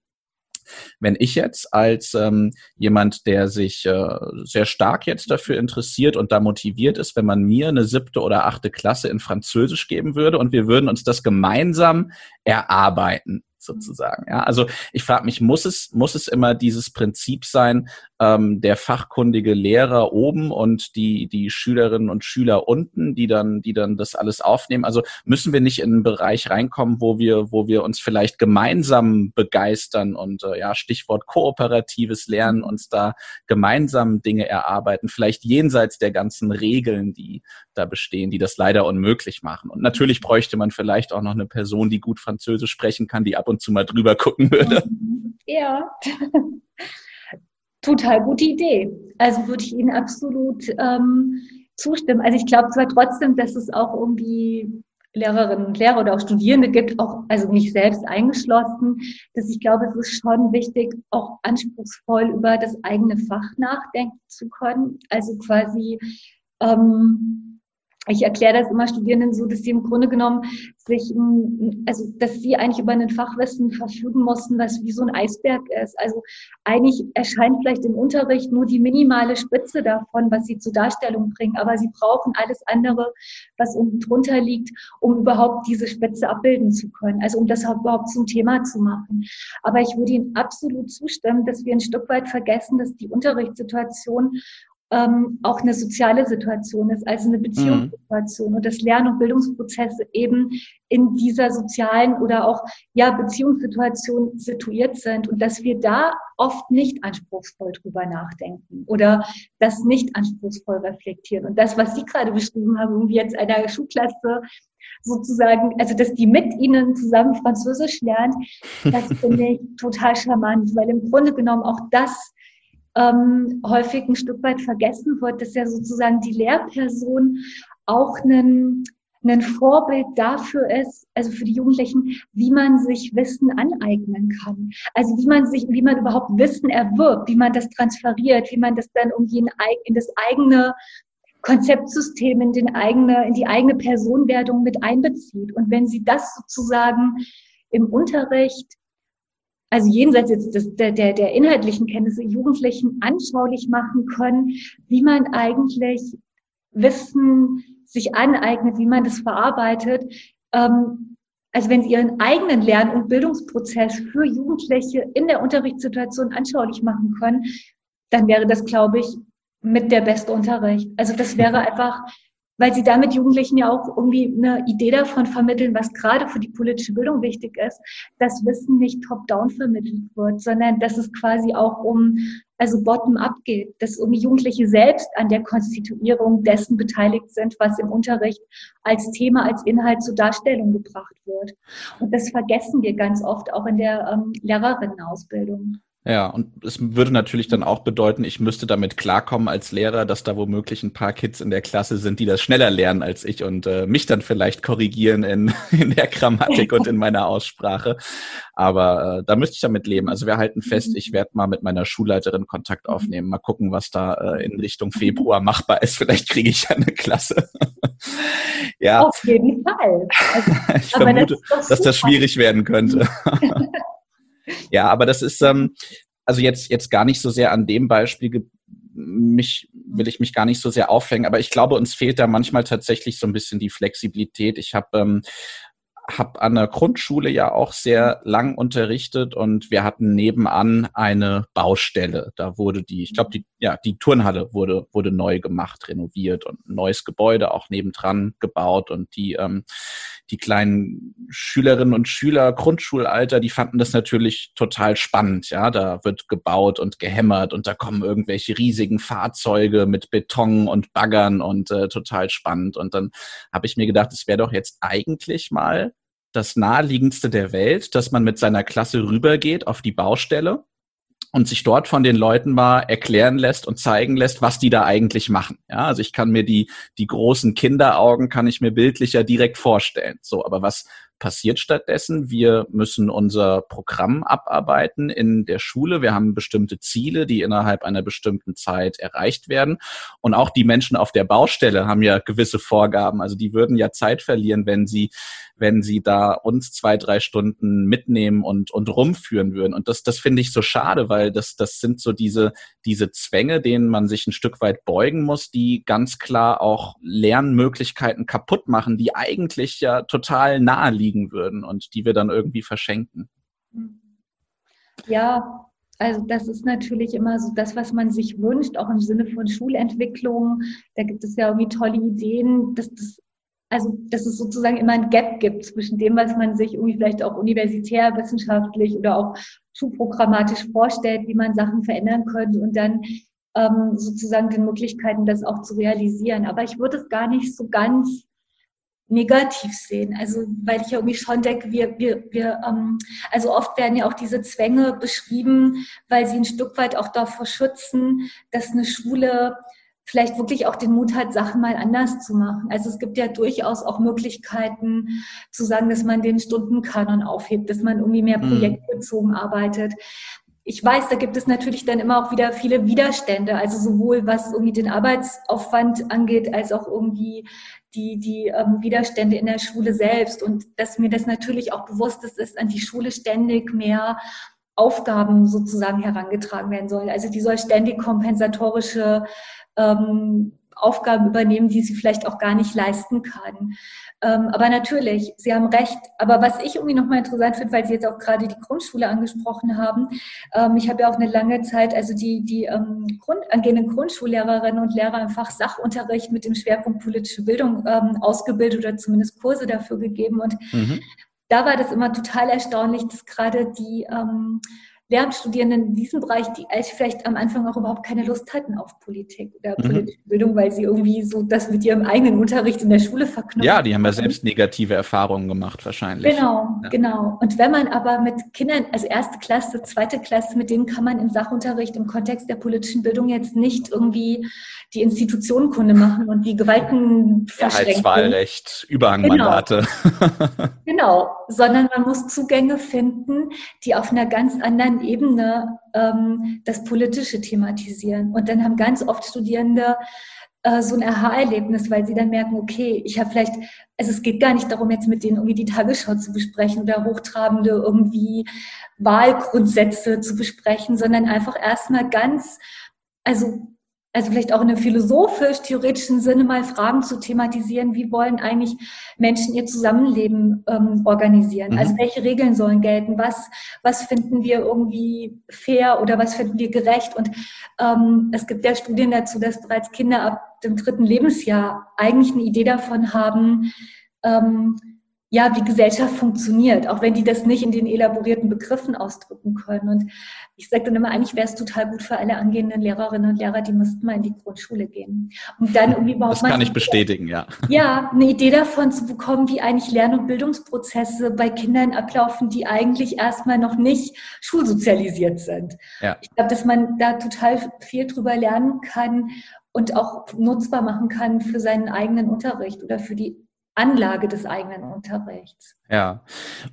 wenn ich jetzt als ähm, jemand, der sich äh, sehr stark jetzt dafür interessiert und da motiviert ist, wenn man mir eine siebte oder achte Klasse in Französisch geben würde und wir würden uns das gemeinsam erarbeiten sozusagen. Ja, also ich frage mich, muss es muss es immer dieses Prinzip sein, ähm, der fachkundige Lehrer oben und die die Schülerinnen und Schüler unten, die dann die dann das alles aufnehmen? Also müssen wir nicht in einen Bereich reinkommen, wo wir wo wir uns vielleicht gemeinsam begeistern und äh, ja Stichwort kooperatives Lernen uns da gemeinsam Dinge erarbeiten, vielleicht jenseits der ganzen Regeln, die da bestehen, die das leider unmöglich machen. Und natürlich bräuchte man vielleicht auch noch eine Person, die gut Französisch sprechen kann, die ab und zu mal drüber gucken würde. (laughs) Ja, total gute Idee. Also würde ich Ihnen absolut ähm, zustimmen. Also ich glaube zwar trotzdem, dass es auch irgendwie Lehrerinnen und Lehrer oder auch Studierende gibt, auch, also mich selbst eingeschlossen, dass ich glaube, es ist schon wichtig, auch anspruchsvoll über das eigene Fach nachdenken zu können. Also quasi ähm, ich erkläre das immer Studierenden so, dass sie im Grunde genommen sich, also dass sie eigentlich über ein Fachwissen verfügen mussten, was wie so ein Eisberg ist. Also eigentlich erscheint vielleicht im Unterricht nur die minimale Spitze davon, was sie zur Darstellung bringen, aber sie brauchen alles andere, was unten drunter liegt, um überhaupt diese Spitze abbilden zu können, also um das überhaupt zum Thema zu machen. Aber ich würde Ihnen absolut zustimmen, dass wir ein Stück weit vergessen, dass die Unterrichtssituation ähm, auch eine soziale Situation ist, also eine Beziehungssituation mhm. und dass Lern- und Bildungsprozesse eben in dieser sozialen oder auch ja Beziehungssituation situiert sind und dass wir da oft nicht anspruchsvoll drüber nachdenken oder das nicht anspruchsvoll reflektieren. Und das, was Sie gerade beschrieben haben, irgendwie jetzt einer Schulklasse sozusagen, also dass die mit ihnen zusammen Französisch lernt, das (laughs) finde ich total charmant, weil im Grunde genommen auch das ähm, häufig ein Stück weit vergessen wird, dass ja sozusagen die Lehrperson auch ein, ein Vorbild dafür ist, also für die Jugendlichen, wie man sich Wissen aneignen kann. Also wie man sich, wie man überhaupt Wissen erwirbt, wie man das transferiert, wie man das dann irgendwie in, in das eigene Konzeptsystem, in, den eigene, in die eigene Personenwertung mit einbezieht. Und wenn sie das sozusagen im Unterricht also jenseits jetzt des, der, der, der inhaltlichen Kenntnisse, Jugendlichen anschaulich machen können, wie man eigentlich Wissen sich aneignet, wie man das verarbeitet, ähm, also wenn Sie Ihren eigenen Lern- und Bildungsprozess für Jugendliche in der Unterrichtssituation anschaulich machen können, dann wäre das, glaube ich, mit der beste Unterricht. Also das wäre (laughs) einfach weil sie damit Jugendlichen ja auch irgendwie eine Idee davon vermitteln, was gerade für die politische Bildung wichtig ist, dass Wissen nicht top-down vermittelt wird, sondern dass es quasi auch um, also bottom-up geht, dass irgendwie Jugendliche selbst an der Konstituierung dessen beteiligt sind, was im Unterricht als Thema, als Inhalt zur Darstellung gebracht wird. Und das vergessen wir ganz oft auch in der ähm, Lehrerinnenausbildung. Ja, und es würde natürlich dann auch bedeuten, ich müsste damit klarkommen als Lehrer, dass da womöglich ein paar Kids in der Klasse sind, die das schneller lernen als ich und äh, mich dann vielleicht korrigieren in, (laughs) in der Grammatik und in meiner Aussprache. Aber äh, da müsste ich damit leben. Also wir halten fest, ich werde mal mit meiner Schulleiterin Kontakt aufnehmen, mal gucken, was da äh, in Richtung Februar machbar ist. Vielleicht kriege ich ja eine Klasse. (laughs) ja. Auf jeden Fall. Also, (laughs) ich vermute, das dass das schwierig werden könnte. Ja, aber das ist ähm, also jetzt jetzt gar nicht so sehr an dem Beispiel mich will ich mich gar nicht so sehr aufhängen, aber ich glaube, uns fehlt da manchmal tatsächlich so ein bisschen die Flexibilität. Ich habe ähm, habe an der Grundschule ja auch sehr lang unterrichtet und wir hatten nebenan eine Baustelle. Da wurde die, ich glaube, die, ja, die Turnhalle wurde, wurde neu gemacht, renoviert und ein neues Gebäude auch nebendran gebaut und die, ähm, die kleinen Schülerinnen und Schüler Grundschulalter, die fanden das natürlich total spannend. Ja, da wird gebaut und gehämmert und da kommen irgendwelche riesigen Fahrzeuge mit Beton und Baggern und äh, total spannend. Und dann habe ich mir gedacht, es wäre doch jetzt eigentlich mal das naheliegendste der Welt, dass man mit seiner Klasse rübergeht auf die Baustelle und sich dort von den Leuten mal erklären lässt und zeigen lässt, was die da eigentlich machen. Ja, also ich kann mir die, die großen Kinderaugen kann ich mir bildlicher direkt vorstellen. So, aber was passiert stattdessen? Wir müssen unser Programm abarbeiten in der Schule. Wir haben bestimmte Ziele, die innerhalb einer bestimmten Zeit erreicht werden. Und auch die Menschen auf der Baustelle haben ja gewisse Vorgaben. Also die würden ja Zeit verlieren, wenn sie wenn sie da uns zwei, drei Stunden mitnehmen und, und rumführen würden. Und das, das finde ich so schade, weil das, das sind so diese, diese Zwänge, denen man sich ein Stück weit beugen muss, die ganz klar auch Lernmöglichkeiten kaputt machen, die eigentlich ja total nahe liegen würden und die wir dann irgendwie verschenken. Ja, also das ist natürlich immer so das, was man sich wünscht, auch im Sinne von Schulentwicklung. Da gibt es ja irgendwie tolle Ideen, dass das also dass es sozusagen immer ein Gap gibt zwischen dem, was man sich irgendwie vielleicht auch universitär, wissenschaftlich oder auch schulprogrammatisch vorstellt, wie man Sachen verändern könnte und dann ähm, sozusagen den Möglichkeiten, das auch zu realisieren. Aber ich würde es gar nicht so ganz negativ sehen. Also weil ich irgendwie schon denke, wir, wir, wir ähm, also oft werden ja auch diese Zwänge beschrieben, weil sie ein Stück weit auch davor schützen, dass eine Schule vielleicht wirklich auch den Mut hat, Sachen mal anders zu machen. Also es gibt ja durchaus auch Möglichkeiten zu sagen, dass man den Stundenkanon aufhebt, dass man irgendwie mehr mhm. projektbezogen arbeitet. Ich weiß, da gibt es natürlich dann immer auch wieder viele Widerstände, also sowohl was irgendwie den Arbeitsaufwand angeht, als auch irgendwie die, die ähm, Widerstände in der Schule selbst. Und dass mir das natürlich auch bewusst ist, dass an die Schule ständig mehr Aufgaben sozusagen herangetragen werden sollen. Also die soll ständig kompensatorische ähm, Aufgaben übernehmen, die sie vielleicht auch gar nicht leisten kann. Ähm, aber natürlich, Sie haben recht. Aber was ich irgendwie nochmal interessant finde, weil Sie jetzt auch gerade die Grundschule angesprochen haben, ähm, ich habe ja auch eine lange Zeit, also die, die ähm, Grund, angehenden Grundschullehrerinnen und Lehrer im Fach Sachunterricht mit dem Schwerpunkt politische Bildung ähm, ausgebildet oder zumindest Kurse dafür gegeben. Und mhm. da war das immer total erstaunlich, dass gerade die ähm, Lehramtsstudierenden in diesem Bereich, die vielleicht am Anfang auch überhaupt keine Lust hatten auf Politik oder mhm. politische Bildung, weil sie irgendwie so das mit ihrem eigenen Unterricht in der Schule verknüpfen. Ja, die haben ja selbst negative Erfahrungen gemacht wahrscheinlich. Genau, ja. genau. Und wenn man aber mit Kindern, also erste Klasse, zweite Klasse, mit denen kann man im Sachunterricht im Kontext der politischen Bildung jetzt nicht irgendwie die Institutionenkunde machen und die Gewalten verschränken. Wahlrecht, Überhangmandate. Genau. (laughs) genau, sondern man muss Zugänge finden, die auf einer ganz anderen anderen Ebene ähm, das Politische thematisieren. Und dann haben ganz oft Studierende äh, so ein Aha-Erlebnis, weil sie dann merken, okay, ich habe vielleicht, also es geht gar nicht darum, jetzt mit denen irgendwie die Tagesschau zu besprechen oder hochtrabende irgendwie Wahlgrundsätze zu besprechen, sondern einfach erstmal ganz, also also vielleicht auch in einem philosophisch-theoretischen Sinne mal Fragen zu thematisieren, wie wollen eigentlich Menschen ihr Zusammenleben ähm, organisieren? Mhm. Also welche Regeln sollen gelten? Was, was finden wir irgendwie fair oder was finden wir gerecht? Und ähm, es gibt ja Studien dazu, dass bereits Kinder ab dem dritten Lebensjahr eigentlich eine Idee davon haben, ähm, ja, wie Gesellschaft funktioniert, auch wenn die das nicht in den elaborierten Begriffen ausdrücken können. Und ich sage dann immer, eigentlich wäre es total gut für alle angehenden Lehrerinnen und Lehrer, die müssten mal in die Grundschule gehen. Und dann irgendwie überhaupt Das kann ich bestätigen, ja. Ja, eine Idee davon zu bekommen, wie eigentlich Lern- und Bildungsprozesse bei Kindern ablaufen, die eigentlich erstmal noch nicht schulsozialisiert sind. Ja. Ich glaube, dass man da total viel drüber lernen kann und auch nutzbar machen kann für seinen eigenen Unterricht oder für die Anlage des eigenen Unterrichts. Ja,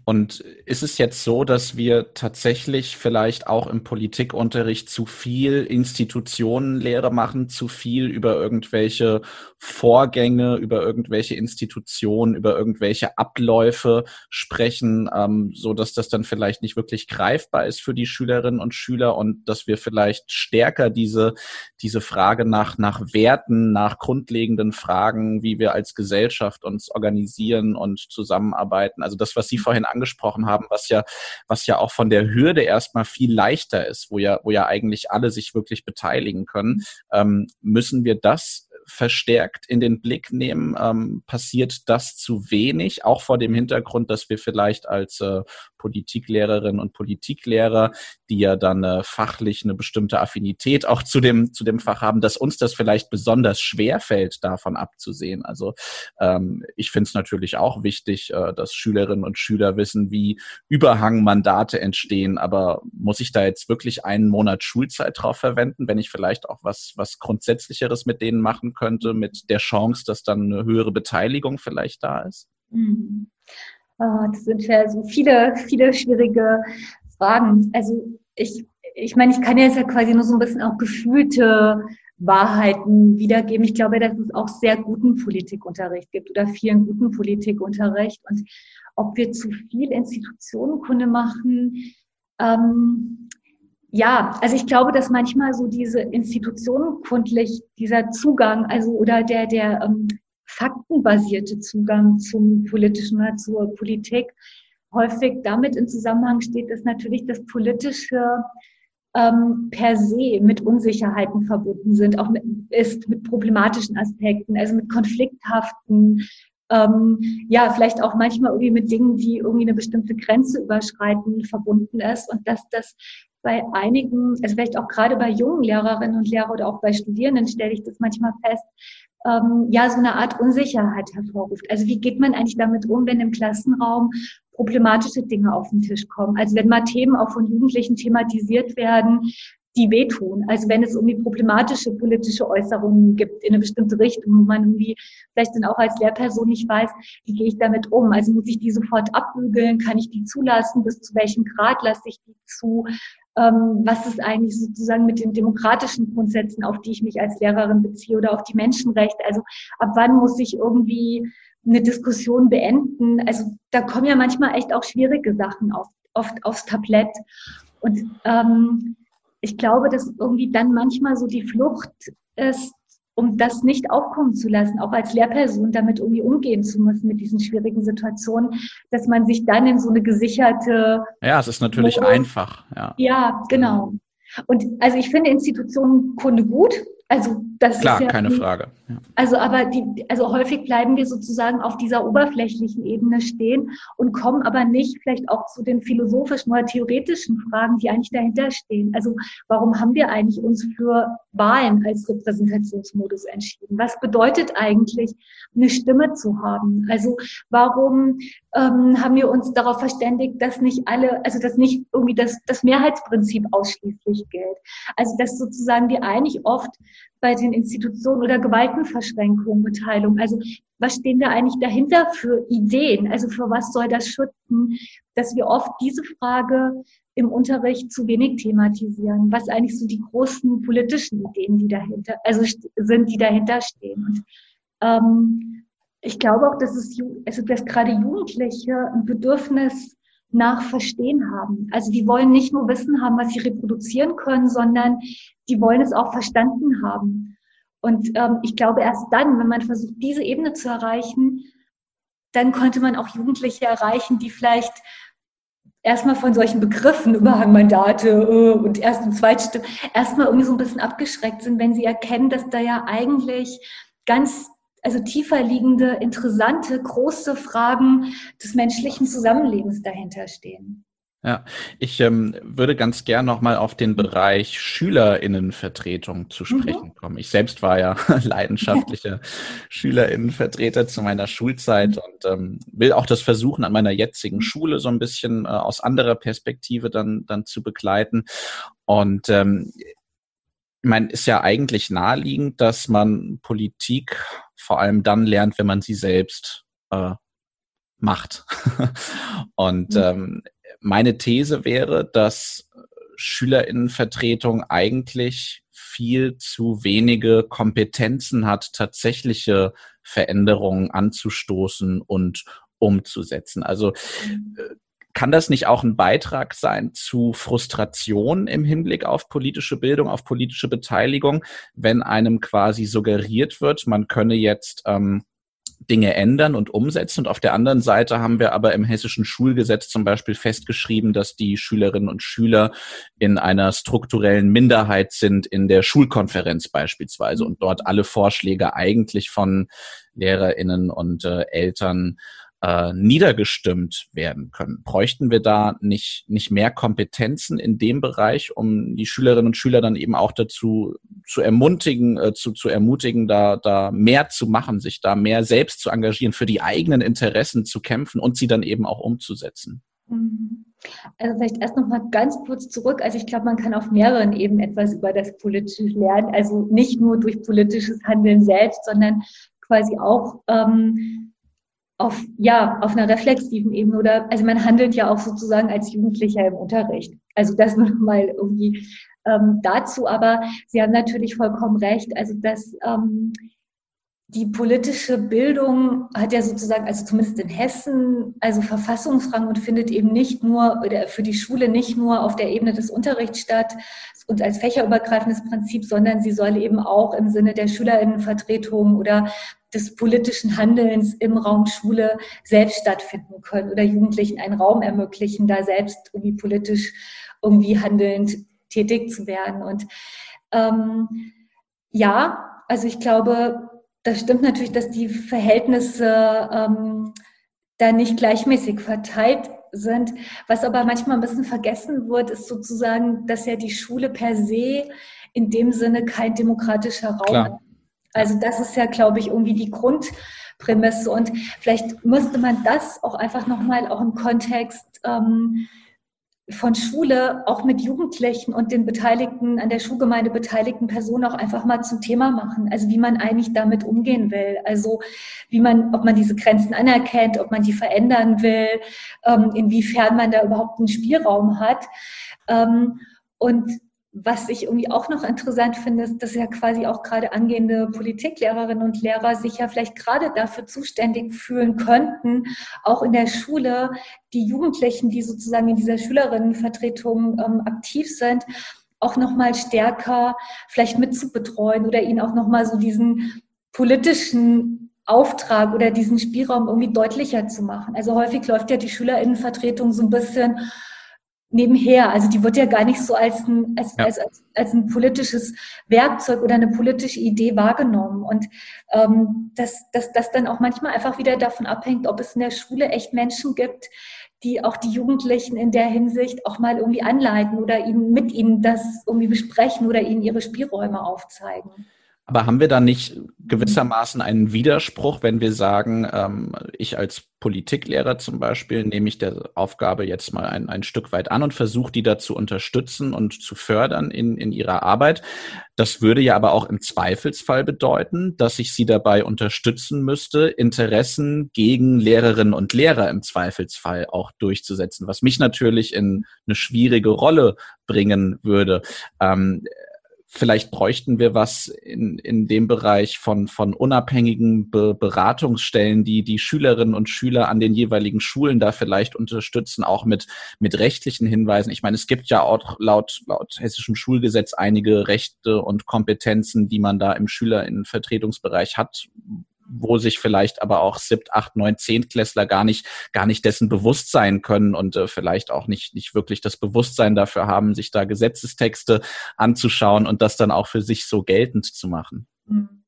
und ist es jetzt so, dass wir tatsächlich vielleicht auch im Politikunterricht zu viel Institutionenlehre machen, zu viel über irgendwelche Vorgänge, über irgendwelche Institutionen, über irgendwelche Abläufe sprechen, ähm, so dass das dann vielleicht nicht wirklich greifbar ist für die Schülerinnen und Schüler und dass wir vielleicht stärker diese, diese Frage nach, nach Werten, nach grundlegenden Fragen, wie wir als Gesellschaft uns organisieren und zusammenarbeiten, also das, was Sie vorhin angesprochen haben, was ja, was ja auch von der Hürde erstmal viel leichter ist, wo ja, wo ja eigentlich alle sich wirklich beteiligen können, ähm, müssen wir das verstärkt in den Blick nehmen? Ähm, passiert das zu wenig, auch vor dem Hintergrund, dass wir vielleicht als äh, Politiklehrerinnen und Politiklehrer, die ja dann äh, fachlich eine bestimmte Affinität auch zu dem, zu dem Fach haben, dass uns das vielleicht besonders schwer fällt, davon abzusehen. Also ähm, ich finde es natürlich auch wichtig, äh, dass Schülerinnen und Schüler wissen, wie Überhangmandate entstehen, aber muss ich da jetzt wirklich einen Monat Schulzeit drauf verwenden, wenn ich vielleicht auch was, was Grundsätzlicheres mit denen machen könnte, mit der Chance, dass dann eine höhere Beteiligung vielleicht da ist? Mhm. Oh, das sind ja so viele, viele schwierige Fragen. Also ich, ich meine, ich kann jetzt ja quasi nur so ein bisschen auch gefühlte Wahrheiten wiedergeben. Ich glaube, dass es auch sehr guten Politikunterricht gibt oder vielen guten Politikunterricht. Und ob wir zu viel Institutionenkunde machen, ähm, ja, also ich glaube, dass manchmal so diese institutionenkundlich, dieser Zugang, also oder der, der ähm, faktenbasierte Zugang zum politischen oder zur Politik. Häufig damit in Zusammenhang steht, dass natürlich das Politische ähm, per se mit Unsicherheiten verbunden sind, auch mit, ist mit problematischen Aspekten, also mit konflikthaften, ähm, ja, vielleicht auch manchmal irgendwie mit Dingen, die irgendwie eine bestimmte Grenze überschreiten, verbunden ist. Und dass das bei einigen, also vielleicht auch gerade bei jungen Lehrerinnen und Lehrern oder auch bei Studierenden stelle ich das manchmal fest, ähm, ja, so eine Art Unsicherheit hervorruft. Also wie geht man eigentlich damit um, wenn im Klassenraum problematische Dinge auf den Tisch kommen? Also wenn mal Themen auch von Jugendlichen thematisiert werden, die wehtun. Also wenn es irgendwie problematische politische Äußerungen gibt in eine bestimmte Richtung, wo man irgendwie vielleicht dann auch als Lehrperson nicht weiß, wie gehe ich damit um? Also muss ich die sofort abbügeln? Kann ich die zulassen? Bis zu welchem Grad lasse ich die zu? ähm, was ist eigentlich sozusagen mit den demokratischen Grundsätzen, auf die ich mich als Lehrerin beziehe oder auf die Menschenrechte. Also ab wann muss ich irgendwie eine Diskussion beenden? Also da kommen ja manchmal echt auch schwierige Sachen auf, oft aufs Tablett. Und ähm, ich glaube, dass irgendwie dann manchmal so die Flucht ist, um das nicht aufkommen zu lassen, auch als Lehrperson damit irgendwie umgehen zu müssen mit diesen schwierigen Situationen, dass man sich dann in so eine gesicherte. Ja, es ist natürlich Modus, einfach. Ja. ja, genau. Und also ich finde Institutionenkunde gut, also das Klar, ist ja keine Frage. Ja. Also aber die, also häufig bleiben wir sozusagen auf dieser oberflächlichen Ebene stehen und kommen aber nicht vielleicht auch zu den philosophischen oder theoretischen Fragen, die eigentlich dahinter stehen. Also warum haben wir eigentlich uns für Wahlen als Repräsentationsmodus entschieden? Was bedeutet eigentlich, eine Stimme zu haben? Also warum ähm, haben wir uns darauf verständigt, dass nicht alle, also dass nicht irgendwie das, das Mehrheitsprinzip ausschließlich gilt? Also dass sozusagen wir eigentlich oft bei den Institutionen oder Gewaltenverschränkungen, Beteiligung. Also was stehen da eigentlich dahinter für Ideen? Also für was soll das schützen? Dass wir oft diese Frage im Unterricht zu wenig thematisieren. Was eigentlich so die großen politischen Ideen, die dahinter, also sind, die dahinter stehen. Und, ähm, ich glaube auch, dass es, also dass gerade Jugendliche ein Bedürfnis nach Verstehen haben. Also die wollen nicht nur Wissen haben, was sie reproduzieren können, sondern die wollen es auch verstanden haben. Und ähm, ich glaube, erst dann, wenn man versucht, diese Ebene zu erreichen, dann könnte man auch Jugendliche erreichen, die vielleicht erstmal von solchen Begriffen, Überhangmandate äh, und Erst- und Zweitstimme, erstmal irgendwie so ein bisschen abgeschreckt sind, wenn sie erkennen, dass da ja eigentlich ganz also tiefer liegende, interessante, große Fragen des menschlichen Zusammenlebens dahinter stehen. Ja, ich ähm, würde ganz gern nochmal auf den Bereich Schülerinnenvertretung zu mhm. sprechen mhm. kommen. Ich selbst war ja (laughs) leidenschaftlicher Schülerinnenvertreter zu meiner Schulzeit mhm. und ähm, will auch das versuchen, an meiner jetzigen mhm. Schule so ein bisschen äh, aus anderer Perspektive dann, dann zu begleiten. Und ähm, ich meine, ist ja eigentlich naheliegend, dass man Politik vor allem dann lernt, wenn man sie selbst äh, macht. (laughs) und ähm, meine These wäre, dass Schülerinnenvertretung eigentlich viel zu wenige Kompetenzen hat, tatsächliche Veränderungen anzustoßen und umzusetzen. Also mhm. äh, kann das nicht auch ein Beitrag sein zu Frustration im Hinblick auf politische Bildung, auf politische Beteiligung, wenn einem quasi suggeriert wird, man könne jetzt ähm, Dinge ändern und umsetzen. Und auf der anderen Seite haben wir aber im hessischen Schulgesetz zum Beispiel festgeschrieben, dass die Schülerinnen und Schüler in einer strukturellen Minderheit sind in der Schulkonferenz beispielsweise und dort alle Vorschläge eigentlich von Lehrerinnen und äh, Eltern äh, niedergestimmt werden können. Bräuchten wir da nicht, nicht mehr Kompetenzen in dem Bereich, um die Schülerinnen und Schüler dann eben auch dazu zu ermutigen, äh, zu, zu ermutigen, da, da mehr zu machen, sich da mehr selbst zu engagieren, für die eigenen Interessen zu kämpfen und sie dann eben auch umzusetzen? Mhm. Also vielleicht erst noch mal ganz kurz zurück. Also ich glaube, man kann auf mehreren Ebenen etwas über das Politische lernen. Also nicht nur durch politisches Handeln selbst, sondern quasi auch ähm, auf, ja, auf einer reflexiven Ebene oder, also man handelt ja auch sozusagen als Jugendlicher im Unterricht. Also das nur (laughs) mal irgendwie ähm, dazu, aber Sie haben natürlich vollkommen recht, also dass ähm, die politische Bildung hat ja sozusagen, also zumindest in Hessen, also Verfassungsrang und findet eben nicht nur oder für die Schule nicht nur auf der Ebene des Unterrichts statt und als fächerübergreifendes Prinzip, sondern sie soll eben auch im Sinne der Schülerinnenvertretung oder des politischen Handelns im Raum Schule selbst stattfinden können oder Jugendlichen einen Raum ermöglichen, da selbst irgendwie politisch irgendwie handelnd tätig zu werden. Und ähm, ja, also ich glaube, das stimmt natürlich, dass die Verhältnisse ähm, da nicht gleichmäßig verteilt sind. Was aber manchmal ein bisschen vergessen wird, ist sozusagen, dass ja die Schule per se in dem Sinne kein demokratischer Raum Klar. ist. Also das ist ja, glaube ich, irgendwie die Grundprämisse. Und vielleicht müsste man das auch einfach nochmal auch im Kontext ähm, von Schule auch mit Jugendlichen und den Beteiligten, an der Schulgemeinde beteiligten Personen auch einfach mal zum Thema machen. Also wie man eigentlich damit umgehen will. Also wie man, ob man diese Grenzen anerkennt, ob man die verändern will, ähm, inwiefern man da überhaupt einen Spielraum hat. Ähm, und was ich irgendwie auch noch interessant finde, ist, dass ja quasi auch gerade angehende Politiklehrerinnen und Lehrer sich ja vielleicht gerade dafür zuständig fühlen könnten, auch in der Schule die Jugendlichen, die sozusagen in dieser Schülerinnenvertretung ähm, aktiv sind, auch nochmal stärker vielleicht mitzubetreuen oder ihnen auch nochmal so diesen politischen Auftrag oder diesen Spielraum irgendwie deutlicher zu machen. Also häufig läuft ja die Schülerinnenvertretung so ein bisschen nebenher. Also die wird ja gar nicht so als ein, als, ja. als, als, als, ein politisches Werkzeug oder eine politische Idee wahrgenommen. Und ähm, dass, dass das dann auch manchmal einfach wieder davon abhängt, ob es in der Schule echt Menschen gibt, die auch die Jugendlichen in der Hinsicht auch mal irgendwie anleiten oder ihnen mit ihnen das irgendwie besprechen oder ihnen ihre Spielräume aufzeigen. Aber haben wir da nicht gewissermaßen einen Widerspruch, wenn wir sagen, ähm, ich als Politiklehrer zum Beispiel nehme ich der Aufgabe jetzt mal ein, ein Stück weit an und versuche die da zu unterstützen und zu fördern in, in ihrer Arbeit. Das würde ja aber auch im Zweifelsfall bedeuten, dass ich sie dabei unterstützen müsste, Interessen gegen Lehrerinnen und Lehrer im Zweifelsfall auch durchzusetzen, was mich natürlich in eine schwierige Rolle bringen würde. Ähm, vielleicht bräuchten wir was in, in dem Bereich von, von unabhängigen Be Beratungsstellen, die die Schülerinnen und Schüler an den jeweiligen Schulen da vielleicht unterstützen, auch mit, mit rechtlichen Hinweisen. Ich meine, es gibt ja auch laut, laut hessischem Schulgesetz einige Rechte und Kompetenzen, die man da im Schülerinnenvertretungsbereich hat, wo sich vielleicht aber auch siebt, acht, neun, Zehntklässler gar nicht, gar nicht dessen bewusst sein können und äh, vielleicht auch nicht, nicht wirklich das Bewusstsein dafür haben, sich da Gesetzestexte anzuschauen und das dann auch für sich so geltend zu machen. Mhm.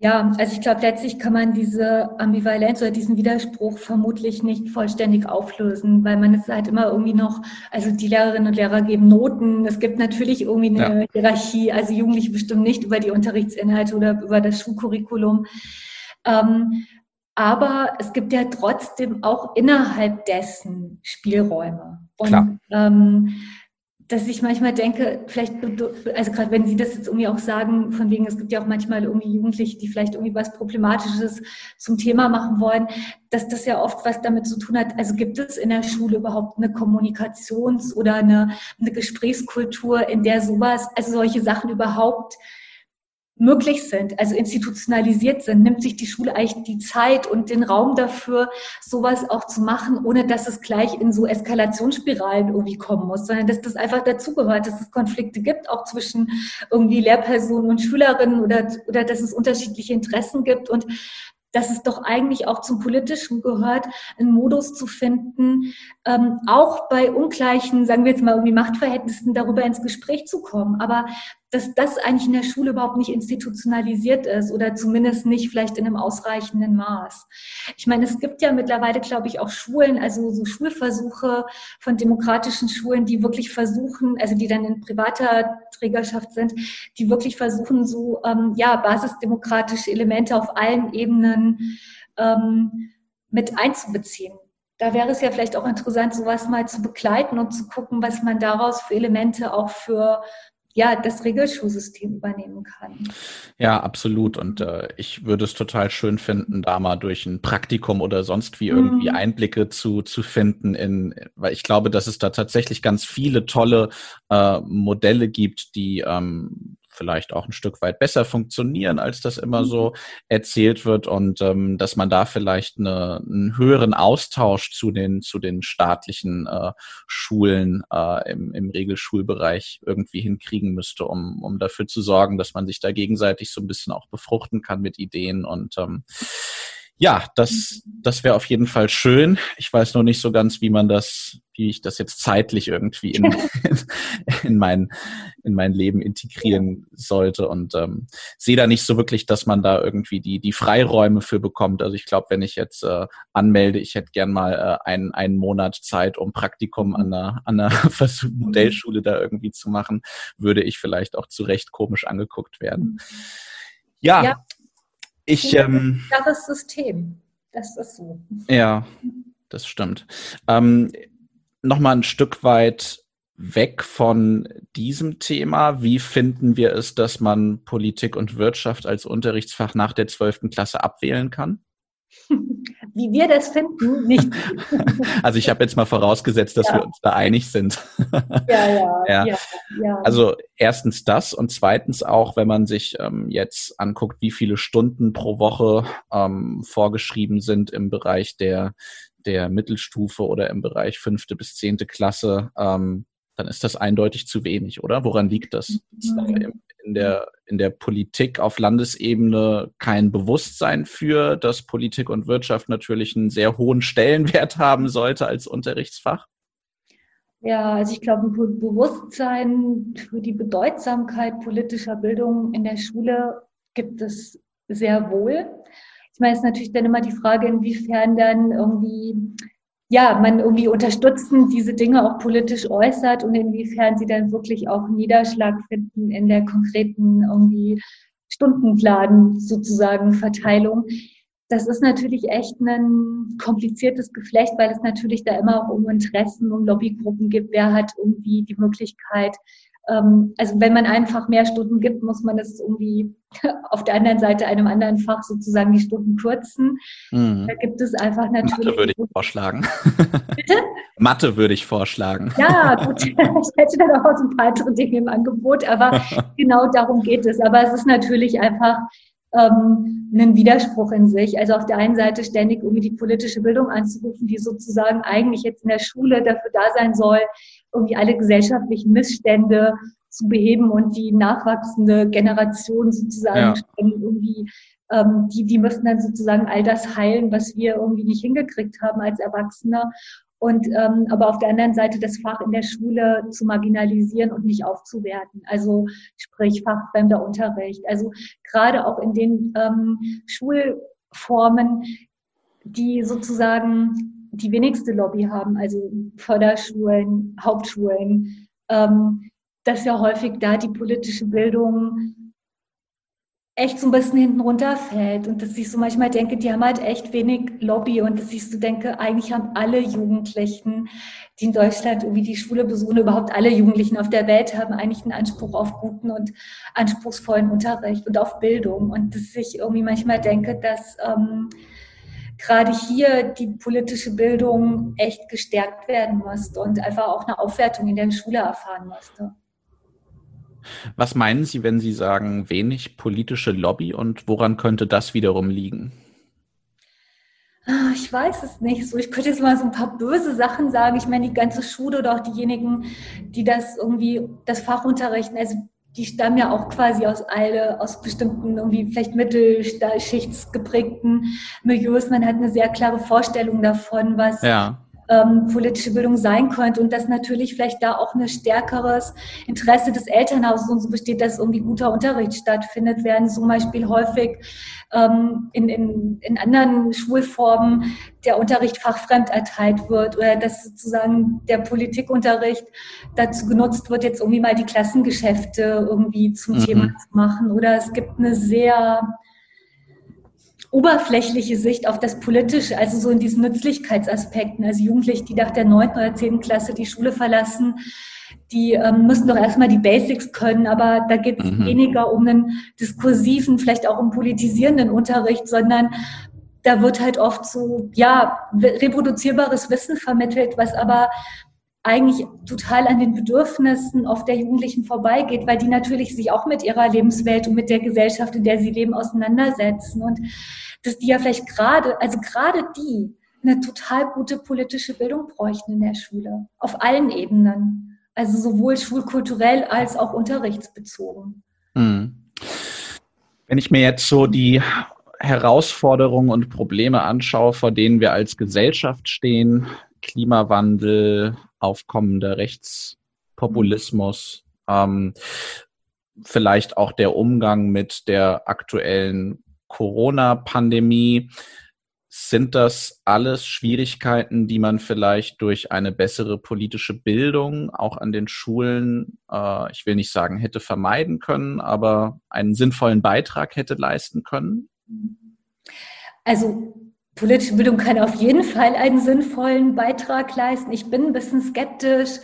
Ja, also ich glaube, letztlich kann man diese Ambivalenz oder diesen Widerspruch vermutlich nicht vollständig auflösen, weil man es halt immer irgendwie noch, also die Lehrerinnen und Lehrer geben Noten, es gibt natürlich irgendwie eine ja. Hierarchie, also Jugendliche bestimmen nicht über die Unterrichtsinhalte oder über das Schulcurriculum. Ähm, aber es gibt ja trotzdem auch innerhalb dessen Spielräume. Und. Ähm, dass ich manchmal denke, vielleicht, also gerade wenn Sie das jetzt irgendwie auch sagen, von wegen, es gibt ja auch manchmal irgendwie Jugendliche, die vielleicht irgendwie was Problematisches zum Thema machen wollen, dass das ja oft was damit zu tun hat. Also gibt es in der Schule überhaupt eine Kommunikations- oder eine, eine Gesprächskultur, in der sowas, also solche Sachen überhaupt möglich sind, also institutionalisiert sind, nimmt sich die Schule eigentlich die Zeit und den Raum dafür, sowas auch zu machen, ohne dass es gleich in so Eskalationsspiralen irgendwie kommen muss, sondern dass das einfach dazugehört, dass es Konflikte gibt, auch zwischen irgendwie Lehrpersonen und Schülerinnen oder, oder dass es unterschiedliche Interessen gibt und dass es doch eigentlich auch zum Politischen gehört, einen Modus zu finden, ähm, auch bei ungleichen, sagen wir jetzt mal irgendwie Machtverhältnissen darüber ins Gespräch zu kommen. Aber dass das eigentlich in der Schule überhaupt nicht institutionalisiert ist oder zumindest nicht vielleicht in einem ausreichenden Maß. Ich meine, es gibt ja mittlerweile, glaube ich, auch Schulen, also so Schulversuche von demokratischen Schulen, die wirklich versuchen, also die dann in privater Trägerschaft sind, die wirklich versuchen, so ähm, ja basisdemokratische Elemente auf allen Ebenen ähm, mit einzubeziehen da wäre es ja vielleicht auch interessant, sowas mal zu begleiten und zu gucken, was man daraus für Elemente auch für ja, das Regelschulsystem übernehmen kann. Ja, absolut. Und äh, ich würde es total schön finden, da mal durch ein Praktikum oder sonst wie irgendwie mhm. Einblicke zu, zu finden in, weil ich glaube, dass es da tatsächlich ganz viele tolle äh, Modelle gibt, die ähm, vielleicht auch ein Stück weit besser funktionieren, als das immer so mhm. erzählt wird und ähm, dass man da vielleicht eine, einen höheren Austausch zu den zu den staatlichen äh, Schulen äh, im, im Regelschulbereich irgendwie hinkriegen müsste, um, um dafür zu sorgen, dass man sich da gegenseitig so ein bisschen auch befruchten kann mit Ideen und ähm, ja, das, das wäre auf jeden Fall schön. Ich weiß noch nicht so ganz, wie man das, wie ich das jetzt zeitlich irgendwie in, (laughs) in, mein, in mein Leben integrieren sollte und ähm, sehe da nicht so wirklich, dass man da irgendwie die, die Freiräume für bekommt. Also ich glaube, wenn ich jetzt äh, anmelde, ich hätte gern mal äh, einen, einen Monat Zeit, um Praktikum an einer, an einer (laughs) Modellschule da irgendwie zu machen, würde ich vielleicht auch zu Recht komisch angeguckt werden. Ja, ja ich, ähm, klares System. Das ist so. Ja, das stimmt. Ähm, Nochmal ein Stück weit weg von diesem Thema. Wie finden wir es, dass man Politik und Wirtschaft als Unterrichtsfach nach der 12. Klasse abwählen kann? (laughs) Wie wir das finden, nicht. (laughs) (laughs) also ich habe jetzt mal vorausgesetzt, dass ja. wir uns da einig sind. ja, ja, (laughs) ja, ja, ja. Also erstens das und zweitens auch, wenn man sich ähm, jetzt anguckt, wie viele Stunden pro Woche ähm, vorgeschrieben sind im Bereich der der Mittelstufe oder im Bereich fünfte bis zehnte Klasse, ähm, dann ist das eindeutig zu wenig, oder? Woran liegt das? Mhm. In der, in der Politik auf Landesebene kein Bewusstsein für, dass Politik und Wirtschaft natürlich einen sehr hohen Stellenwert haben sollte als Unterrichtsfach? Ja, also ich glaube, ein Bewusstsein für die Bedeutsamkeit politischer Bildung in der Schule gibt es sehr wohl. Ich meine, es ist natürlich dann immer die Frage, inwiefern dann irgendwie ja, man irgendwie unterstützend diese Dinge auch politisch äußert und inwiefern sie dann wirklich auch Niederschlag finden in der konkreten irgendwie Stundenplan sozusagen Verteilung. Das ist natürlich echt ein kompliziertes Geflecht, weil es natürlich da immer auch um Interessen, um Lobbygruppen gibt. Wer hat irgendwie die Möglichkeit, also wenn man einfach mehr Stunden gibt, muss man das irgendwie (laughs) auf der anderen Seite einem anderen Fach sozusagen die Stunden kürzen. Mhm. Da gibt es einfach natürlich. Mathe würde ich vorschlagen. (laughs) Bitte? Mathe würde ich vorschlagen. Ja, gut. (laughs) Ich hätte dann auch so ein paar andere Dinge im Angebot, aber genau darum geht es. Aber es ist natürlich einfach ähm, einen Widerspruch in sich. Also auf der einen Seite ständig irgendwie die politische Bildung anzurufen, die sozusagen eigentlich jetzt in der Schule dafür da sein soll, irgendwie alle gesellschaftlichen Missstände zu beheben und die nachwachsende Generation sozusagen ja. irgendwie, ähm, die, die müssen dann sozusagen all das heilen, was wir irgendwie nicht hingekriegt haben als Erwachsene. Und ähm, aber auf der anderen Seite das Fach in der Schule zu marginalisieren und nicht aufzuwerten. Also sprich fachfremder Unterricht. Also gerade auch in den ähm, Schulformen, die sozusagen die wenigste Lobby haben, also Förderschulen, Hauptschulen, ähm, dass ja häufig da die politische Bildung echt so ein bisschen hinten runterfällt und dass ich so manchmal denke, die haben halt echt wenig Lobby und dass ich so denke, eigentlich haben alle Jugendlichen, die in Deutschland irgendwie die Schule besuchen, überhaupt alle Jugendlichen auf der Welt haben eigentlich einen Anspruch auf guten und anspruchsvollen Unterricht und auf Bildung. Und dass ich irgendwie manchmal denke, dass ähm, gerade hier die politische Bildung echt gestärkt werden musste und einfach auch eine Aufwertung in der Schule erfahren musste. Was meinen Sie, wenn Sie sagen, wenig politische Lobby und woran könnte das wiederum liegen? Ah, ich weiß es nicht so. Ich könnte jetzt mal so ein paar böse Sachen sagen. Ich meine, die ganze Schule oder auch diejenigen, die das irgendwie, das Fach unterrichten, also die stammen ja auch quasi aus alle, aus bestimmten irgendwie vielleicht mittelschichtsgeprägten Milieus. Man hat eine sehr klare Vorstellung davon, was ja. Ähm, politische Bildung sein könnte und dass natürlich vielleicht da auch ein stärkeres Interesse des Elternhauses und so besteht, dass irgendwie guter Unterricht stattfindet, werden zum Beispiel häufig ähm, in, in, in anderen Schulformen der Unterricht fachfremd erteilt wird oder dass sozusagen der Politikunterricht dazu genutzt wird, jetzt irgendwie mal die Klassengeschäfte irgendwie zum mhm. Thema zu machen. Oder es gibt eine sehr oberflächliche Sicht auf das Politische, also so in diesen Nützlichkeitsaspekten. Also Jugendliche, die nach der neunten oder zehnten Klasse die Schule verlassen, die ähm, müssen doch erstmal die Basics können, aber da geht es mhm. weniger um einen diskursiven, vielleicht auch um politisierenden Unterricht, sondern da wird halt oft so, ja, reproduzierbares Wissen vermittelt, was aber eigentlich total an den Bedürfnissen oft der Jugendlichen vorbeigeht, weil die natürlich sich auch mit ihrer Lebenswelt und mit der Gesellschaft, in der sie leben, auseinandersetzen. Und dass die ja vielleicht gerade, also gerade die, eine total gute politische Bildung bräuchten in der Schule, auf allen Ebenen. Also sowohl schulkulturell als auch unterrichtsbezogen. Hm. Wenn ich mir jetzt so die Herausforderungen und Probleme anschaue, vor denen wir als Gesellschaft stehen, Klimawandel, aufkommender Rechtspopulismus, ähm, vielleicht auch der Umgang mit der aktuellen Corona-Pandemie. Sind das alles Schwierigkeiten, die man vielleicht durch eine bessere politische Bildung auch an den Schulen, äh, ich will nicht sagen, hätte vermeiden können, aber einen sinnvollen Beitrag hätte leisten können? Also politische Bildung kann auf jeden Fall einen sinnvollen Beitrag leisten. Ich bin ein bisschen skeptisch,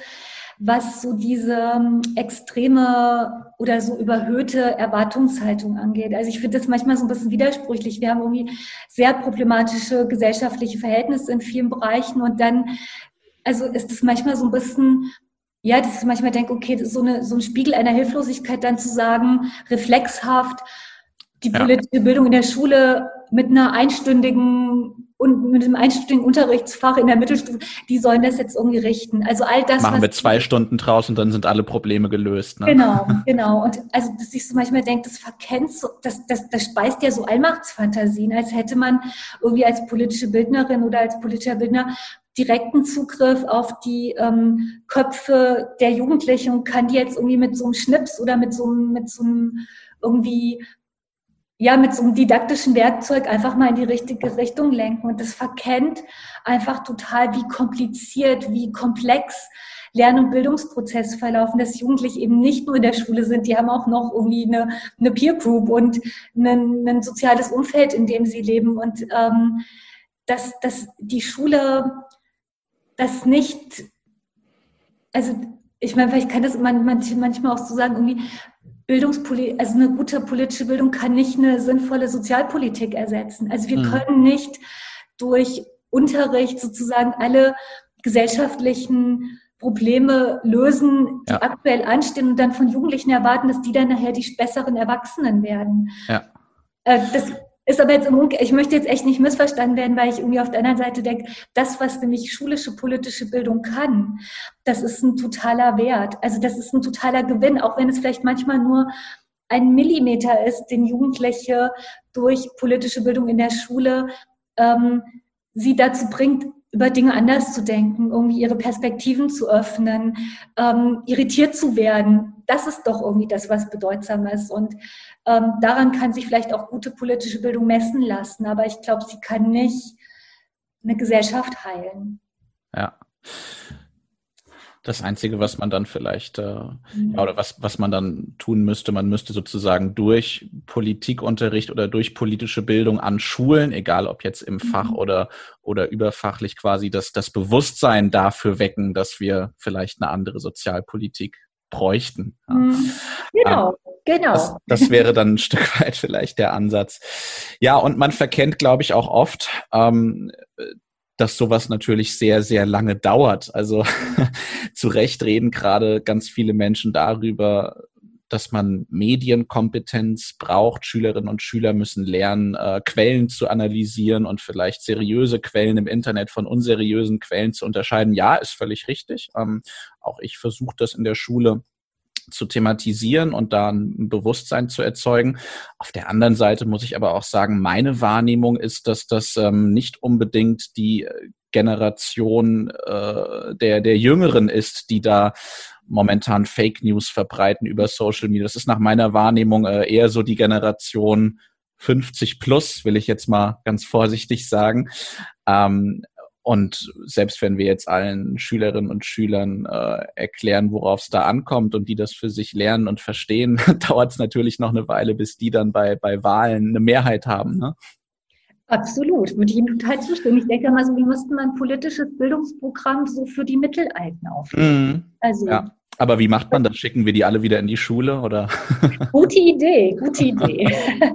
was so diese ähm, extreme oder so überhöhte Erwartungshaltung angeht. Also ich finde das manchmal so ein bisschen widersprüchlich. Wir haben irgendwie sehr problematische gesellschaftliche Verhältnisse in vielen Bereichen und dann, also ist es manchmal so ein bisschen ja, dass ich manchmal denke, okay, das ist so, eine, so ein Spiegel einer Hilflosigkeit, dann zu sagen, reflexhaft, die politische ja. Bildung in der Schule mit einer einstündigen und mit einem einstündigen Unterrichtsfach in der Mittelstufe, die sollen das jetzt irgendwie richten. Also all das. Machen wir zwei Stunden draus und dann sind alle Probleme gelöst. Ne? Genau, genau. Und also, dass ich so manchmal denke, das verkennt so, das, das, das speist ja so Allmachtsfantasien, als hätte man irgendwie als politische Bildnerin oder als politischer Bildner direkten Zugriff auf die ähm, Köpfe der Jugendlichen und kann die jetzt irgendwie mit so einem Schnips oder mit so einem, mit so einem irgendwie ja, mit so einem didaktischen Werkzeug einfach mal in die richtige Richtung lenken. Und das verkennt einfach total, wie kompliziert, wie komplex Lern- und Bildungsprozess verlaufen, dass Jugendliche eben nicht nur in der Schule sind, die haben auch noch irgendwie eine, eine Peer Group und ein, ein soziales Umfeld, in dem sie leben. Und ähm, dass, dass die Schule das nicht, also ich meine, vielleicht kann das man, manchmal auch so sagen, irgendwie Bildungspolitik, also eine gute politische Bildung kann nicht eine sinnvolle Sozialpolitik ersetzen. Also wir mhm. können nicht durch Unterricht sozusagen alle gesellschaftlichen Probleme lösen, die ja. aktuell anstehen und dann von Jugendlichen erwarten, dass die dann nachher die besseren Erwachsenen werden. Ja. Äh, das ist aber jetzt im Umke ich möchte jetzt echt nicht missverstanden werden, weil ich irgendwie auf der anderen Seite denke, das, was nämlich schulische politische Bildung kann, das ist ein totaler Wert. Also das ist ein totaler Gewinn, auch wenn es vielleicht manchmal nur ein Millimeter ist, den Jugendliche durch politische Bildung in der Schule ähm, sie dazu bringt, über Dinge anders zu denken, irgendwie ihre Perspektiven zu öffnen, ähm, irritiert zu werden. Das ist doch irgendwie das, was bedeutsam ist. Und ähm, daran kann sich vielleicht auch gute politische Bildung messen lassen. Aber ich glaube, sie kann nicht eine Gesellschaft heilen. Ja das Einzige, was man dann vielleicht, äh, mhm. ja, oder was, was man dann tun müsste, man müsste sozusagen durch Politikunterricht oder durch politische Bildung an Schulen, egal ob jetzt im Fach mhm. oder, oder überfachlich quasi, das, das Bewusstsein dafür wecken, dass wir vielleicht eine andere Sozialpolitik bräuchten. Mhm. Genau, ähm, genau. Das, das, wäre dann ein (laughs) Stück weit vielleicht der Ansatz. Ja, und man verkennt, glaube ich, auch oft, ähm, dass sowas natürlich sehr, sehr lange dauert. Also (laughs) zu Recht reden gerade ganz viele Menschen darüber, dass man Medienkompetenz braucht. Schülerinnen und Schüler müssen lernen, äh, Quellen zu analysieren und vielleicht seriöse Quellen im Internet von unseriösen Quellen zu unterscheiden. Ja, ist völlig richtig. Ähm, auch ich versuche das in der Schule zu thematisieren und da ein Bewusstsein zu erzeugen. Auf der anderen Seite muss ich aber auch sagen, meine Wahrnehmung ist, dass das ähm, nicht unbedingt die Generation äh, der, der Jüngeren ist, die da momentan Fake News verbreiten über Social Media. Das ist nach meiner Wahrnehmung äh, eher so die Generation 50 plus, will ich jetzt mal ganz vorsichtig sagen. Ähm, und selbst wenn wir jetzt allen Schülerinnen und Schülern äh, erklären, worauf es da ankommt und die das für sich lernen und verstehen, (laughs) dauert es natürlich noch eine Weile, bis die dann bei, bei Wahlen eine Mehrheit haben. Ne? Absolut, würde ich Ihnen total zustimmen. Ich denke mal so, wie müsste man ein politisches Bildungsprogramm so für die Mittelalten auflegen? Mm, also ja. Aber wie macht man das? Schicken wir die alle wieder in die Schule oder? (laughs) Gute Idee, gute Idee.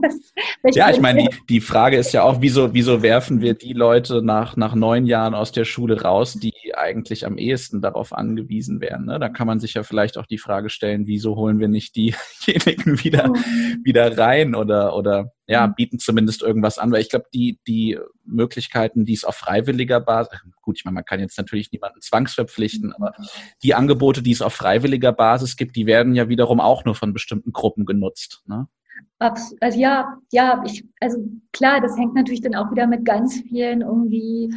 (laughs) ja, ich meine, die, die Frage ist ja auch, wieso, wieso werfen wir die Leute nach, nach neun Jahren aus der Schule raus, die eigentlich am ehesten darauf angewiesen wären? Ne? Da kann man sich ja vielleicht auch die Frage stellen, wieso holen wir nicht (laughs) diejenigen wieder, mhm. wieder rein oder, oder ja, mhm. bieten zumindest irgendwas an, weil ich glaube, die, die Möglichkeiten, die es auf freiwilliger Basis, gut, ich meine, man kann jetzt natürlich niemanden zwangsverpflichten, aber die Angebote, die es auf freiwilliger Basis gibt, die werden ja wiederum auch nur von bestimmten Gruppen genutzt. Ne? Also ja, ja, ich, also klar, das hängt natürlich dann auch wieder mit ganz vielen irgendwie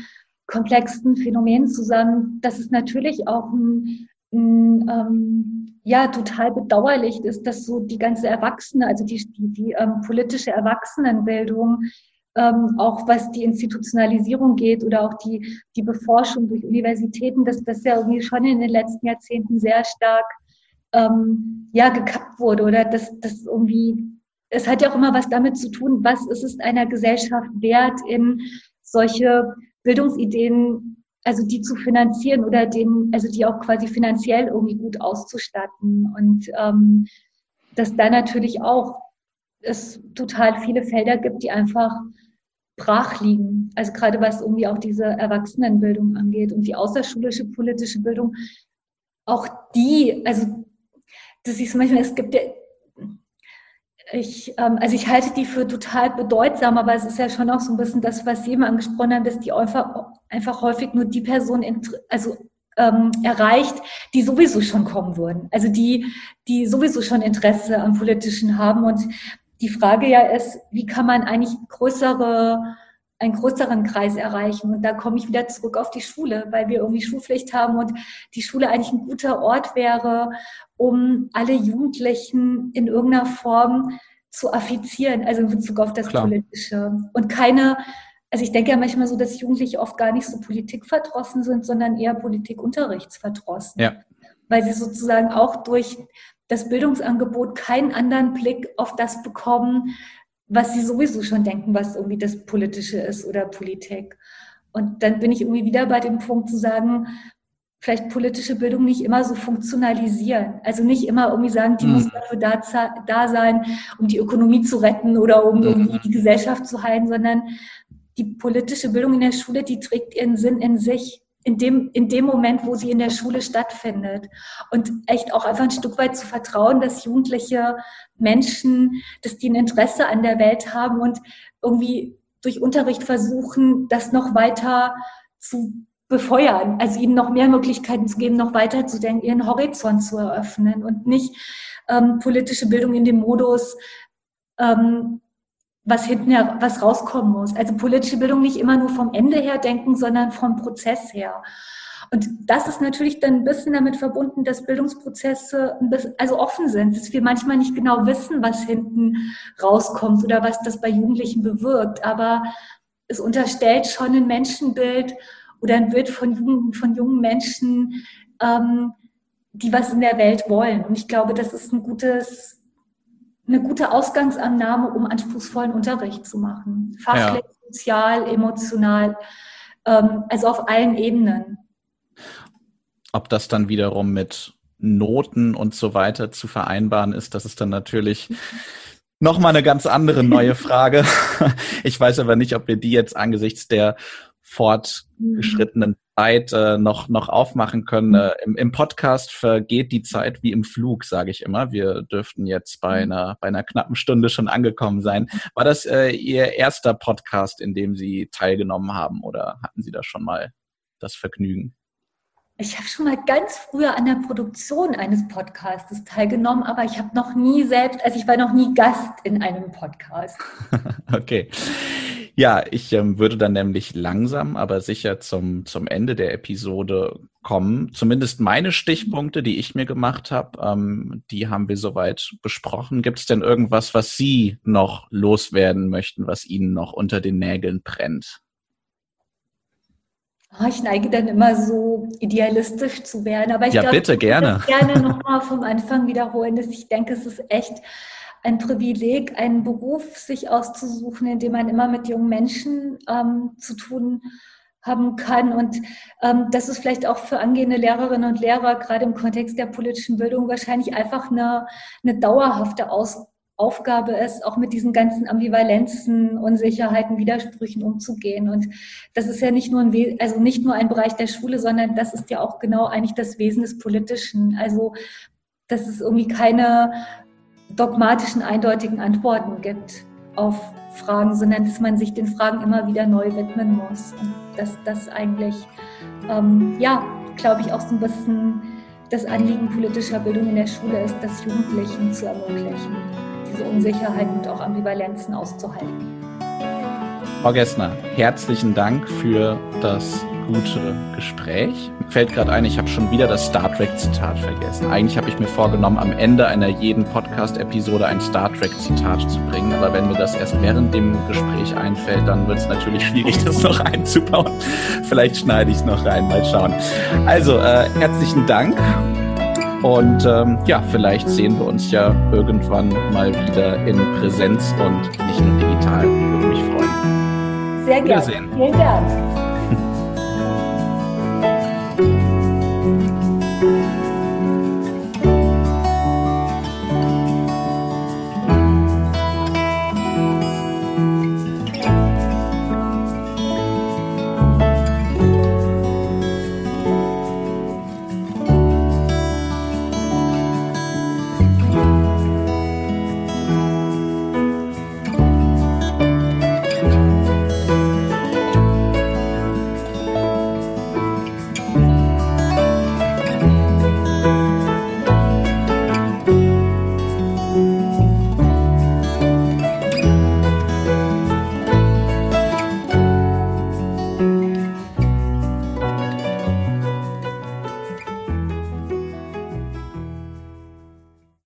komplexen Phänomenen zusammen. Das ist natürlich auch ein ähm, ja total bedauerlich ist, dass so die ganze Erwachsene, also die, die, die ähm, politische Erwachsenenbildung, ähm, auch was die Institutionalisierung geht oder auch die, die Beforschung durch Universitäten, dass das ja irgendwie schon in den letzten Jahrzehnten sehr stark ähm, ja, gekappt wurde oder dass das irgendwie, es hat ja auch immer was damit zu tun, was ist es einer Gesellschaft wert, in solche Bildungsideen also die zu finanzieren oder den, also die auch quasi finanziell irgendwie gut auszustatten. Und ähm, dass da natürlich auch es total viele Felder gibt, die einfach brach liegen. Also gerade was irgendwie auch diese Erwachsenenbildung angeht und die außerschulische politische Bildung, auch die, also das ist manchmal, es gibt ja ich, ähm, also ich halte die für total bedeutsam, aber es ist ja schon auch so ein bisschen das, was Sie immer angesprochen haben, dass die einfach, einfach häufig nur die Person also, ähm, erreicht, die sowieso schon kommen würden. Also die, die sowieso schon Interesse am Politischen haben. Und die Frage ja ist, wie kann man eigentlich größere einen größeren Kreis erreichen. Und da komme ich wieder zurück auf die Schule, weil wir irgendwie Schulpflicht haben und die Schule eigentlich ein guter Ort wäre, um alle Jugendlichen in irgendeiner Form zu affizieren, also in Bezug auf das Klar. Politische. Und keine, also ich denke ja manchmal so, dass Jugendliche oft gar nicht so politikverdrossen sind, sondern eher politikunterrichtsverdrossen. Ja. Weil sie sozusagen auch durch das Bildungsangebot keinen anderen Blick auf das bekommen, was sie sowieso schon denken, was irgendwie das Politische ist oder Politik. Und dann bin ich irgendwie wieder bei dem Punkt zu sagen, vielleicht politische Bildung nicht immer so funktionalisieren. Also nicht immer irgendwie sagen, die mhm. muss dafür da, da sein, um die Ökonomie zu retten oder um irgendwie die Gesellschaft zu heilen, sondern die politische Bildung in der Schule, die trägt ihren Sinn in sich. In dem, in dem Moment, wo sie in der Schule stattfindet. Und echt auch einfach ein Stück weit zu vertrauen, dass jugendliche Menschen, dass die ein Interesse an der Welt haben und irgendwie durch Unterricht versuchen, das noch weiter zu befeuern, also ihnen noch mehr Möglichkeiten zu geben, noch weiter zu denken, ihren Horizont zu eröffnen und nicht ähm, politische Bildung in dem Modus, ähm, was hinten was rauskommen muss. Also politische Bildung nicht immer nur vom Ende her denken, sondern vom Prozess her. Und das ist natürlich dann ein bisschen damit verbunden, dass Bildungsprozesse bisschen, also offen sind, dass wir manchmal nicht genau wissen, was hinten rauskommt oder was das bei Jugendlichen bewirkt. Aber es unterstellt schon ein Menschenbild, oder ein Bild von jungen, von jungen Menschen, ähm, die was in der Welt wollen. Und ich glaube, das ist ein gutes, eine gute Ausgangsannahme, um anspruchsvollen Unterricht zu machen. Fachlich, ja. sozial, emotional, ähm, also auf allen Ebenen. Ob das dann wiederum mit Noten und so weiter zu vereinbaren ist, das ist dann natürlich nochmal eine ganz andere neue (laughs) Frage. Ich weiß aber nicht, ob wir die jetzt angesichts der fortgeschrittenen Zeit äh, noch, noch aufmachen können. Mhm. Äh, im, Im Podcast vergeht die Zeit wie im Flug, sage ich immer. Wir dürften jetzt bei mhm. einer, bei einer knappen Stunde schon angekommen sein. War das äh, Ihr erster Podcast, in dem Sie teilgenommen haben oder hatten Sie da schon mal das Vergnügen? Ich habe schon mal ganz früher an der Produktion eines Podcasts teilgenommen, aber ich habe noch nie selbst, also ich war noch nie Gast in einem Podcast. (laughs) okay. Ja, ich ähm, würde dann nämlich langsam, aber sicher zum, zum Ende der Episode kommen. Zumindest meine Stichpunkte, die ich mir gemacht habe, ähm, die haben wir soweit besprochen. Gibt es denn irgendwas, was Sie noch loswerden möchten, was Ihnen noch unter den Nägeln brennt? Oh, ich neige dann immer so idealistisch zu werden, aber ich ja, glaube, bitte, ich gerne. gerne nochmal vom Anfang wiederholen, dass ich denke, es ist echt ein Privileg, einen Beruf sich auszusuchen, in dem man immer mit jungen Menschen ähm, zu tun haben kann. Und ähm, das ist vielleicht auch für angehende Lehrerinnen und Lehrer, gerade im Kontext der politischen Bildung, wahrscheinlich einfach eine, eine dauerhafte Aus Aufgabe ist, auch mit diesen ganzen Ambivalenzen, Unsicherheiten, Widersprüchen umzugehen. Und das ist ja nicht nur ein, also nicht nur ein Bereich der Schule, sondern das ist ja auch genau eigentlich das Wesen des Politischen. Also, dass es irgendwie keine dogmatischen, eindeutigen Antworten gibt auf Fragen, sondern dass man sich den Fragen immer wieder neu widmen muss. Und dass das eigentlich, ähm, ja, glaube ich, auch so ein bisschen das Anliegen politischer Bildung in der Schule ist, das Jugendlichen zu ermöglichen, diese Unsicherheiten und auch Ambivalenzen auszuhalten. Frau Gessner, herzlichen Dank für das gute Gespräch. Mir fällt gerade ein, ich habe schon wieder das Star Trek-Zitat vergessen. Eigentlich habe ich mir vorgenommen, am Ende einer jeden Podcast-Episode ein Star Trek-Zitat zu bringen. Aber wenn mir das erst während dem Gespräch einfällt, dann wird es natürlich schwierig, das noch einzubauen. Vielleicht schneide ich es noch rein, mal schauen. Also, äh, herzlichen Dank. Und ähm, ja, vielleicht sehen wir uns ja irgendwann mal wieder in Präsenz und nicht nur digital. Würde mich freuen. Sehr gerne. Vielen Dank.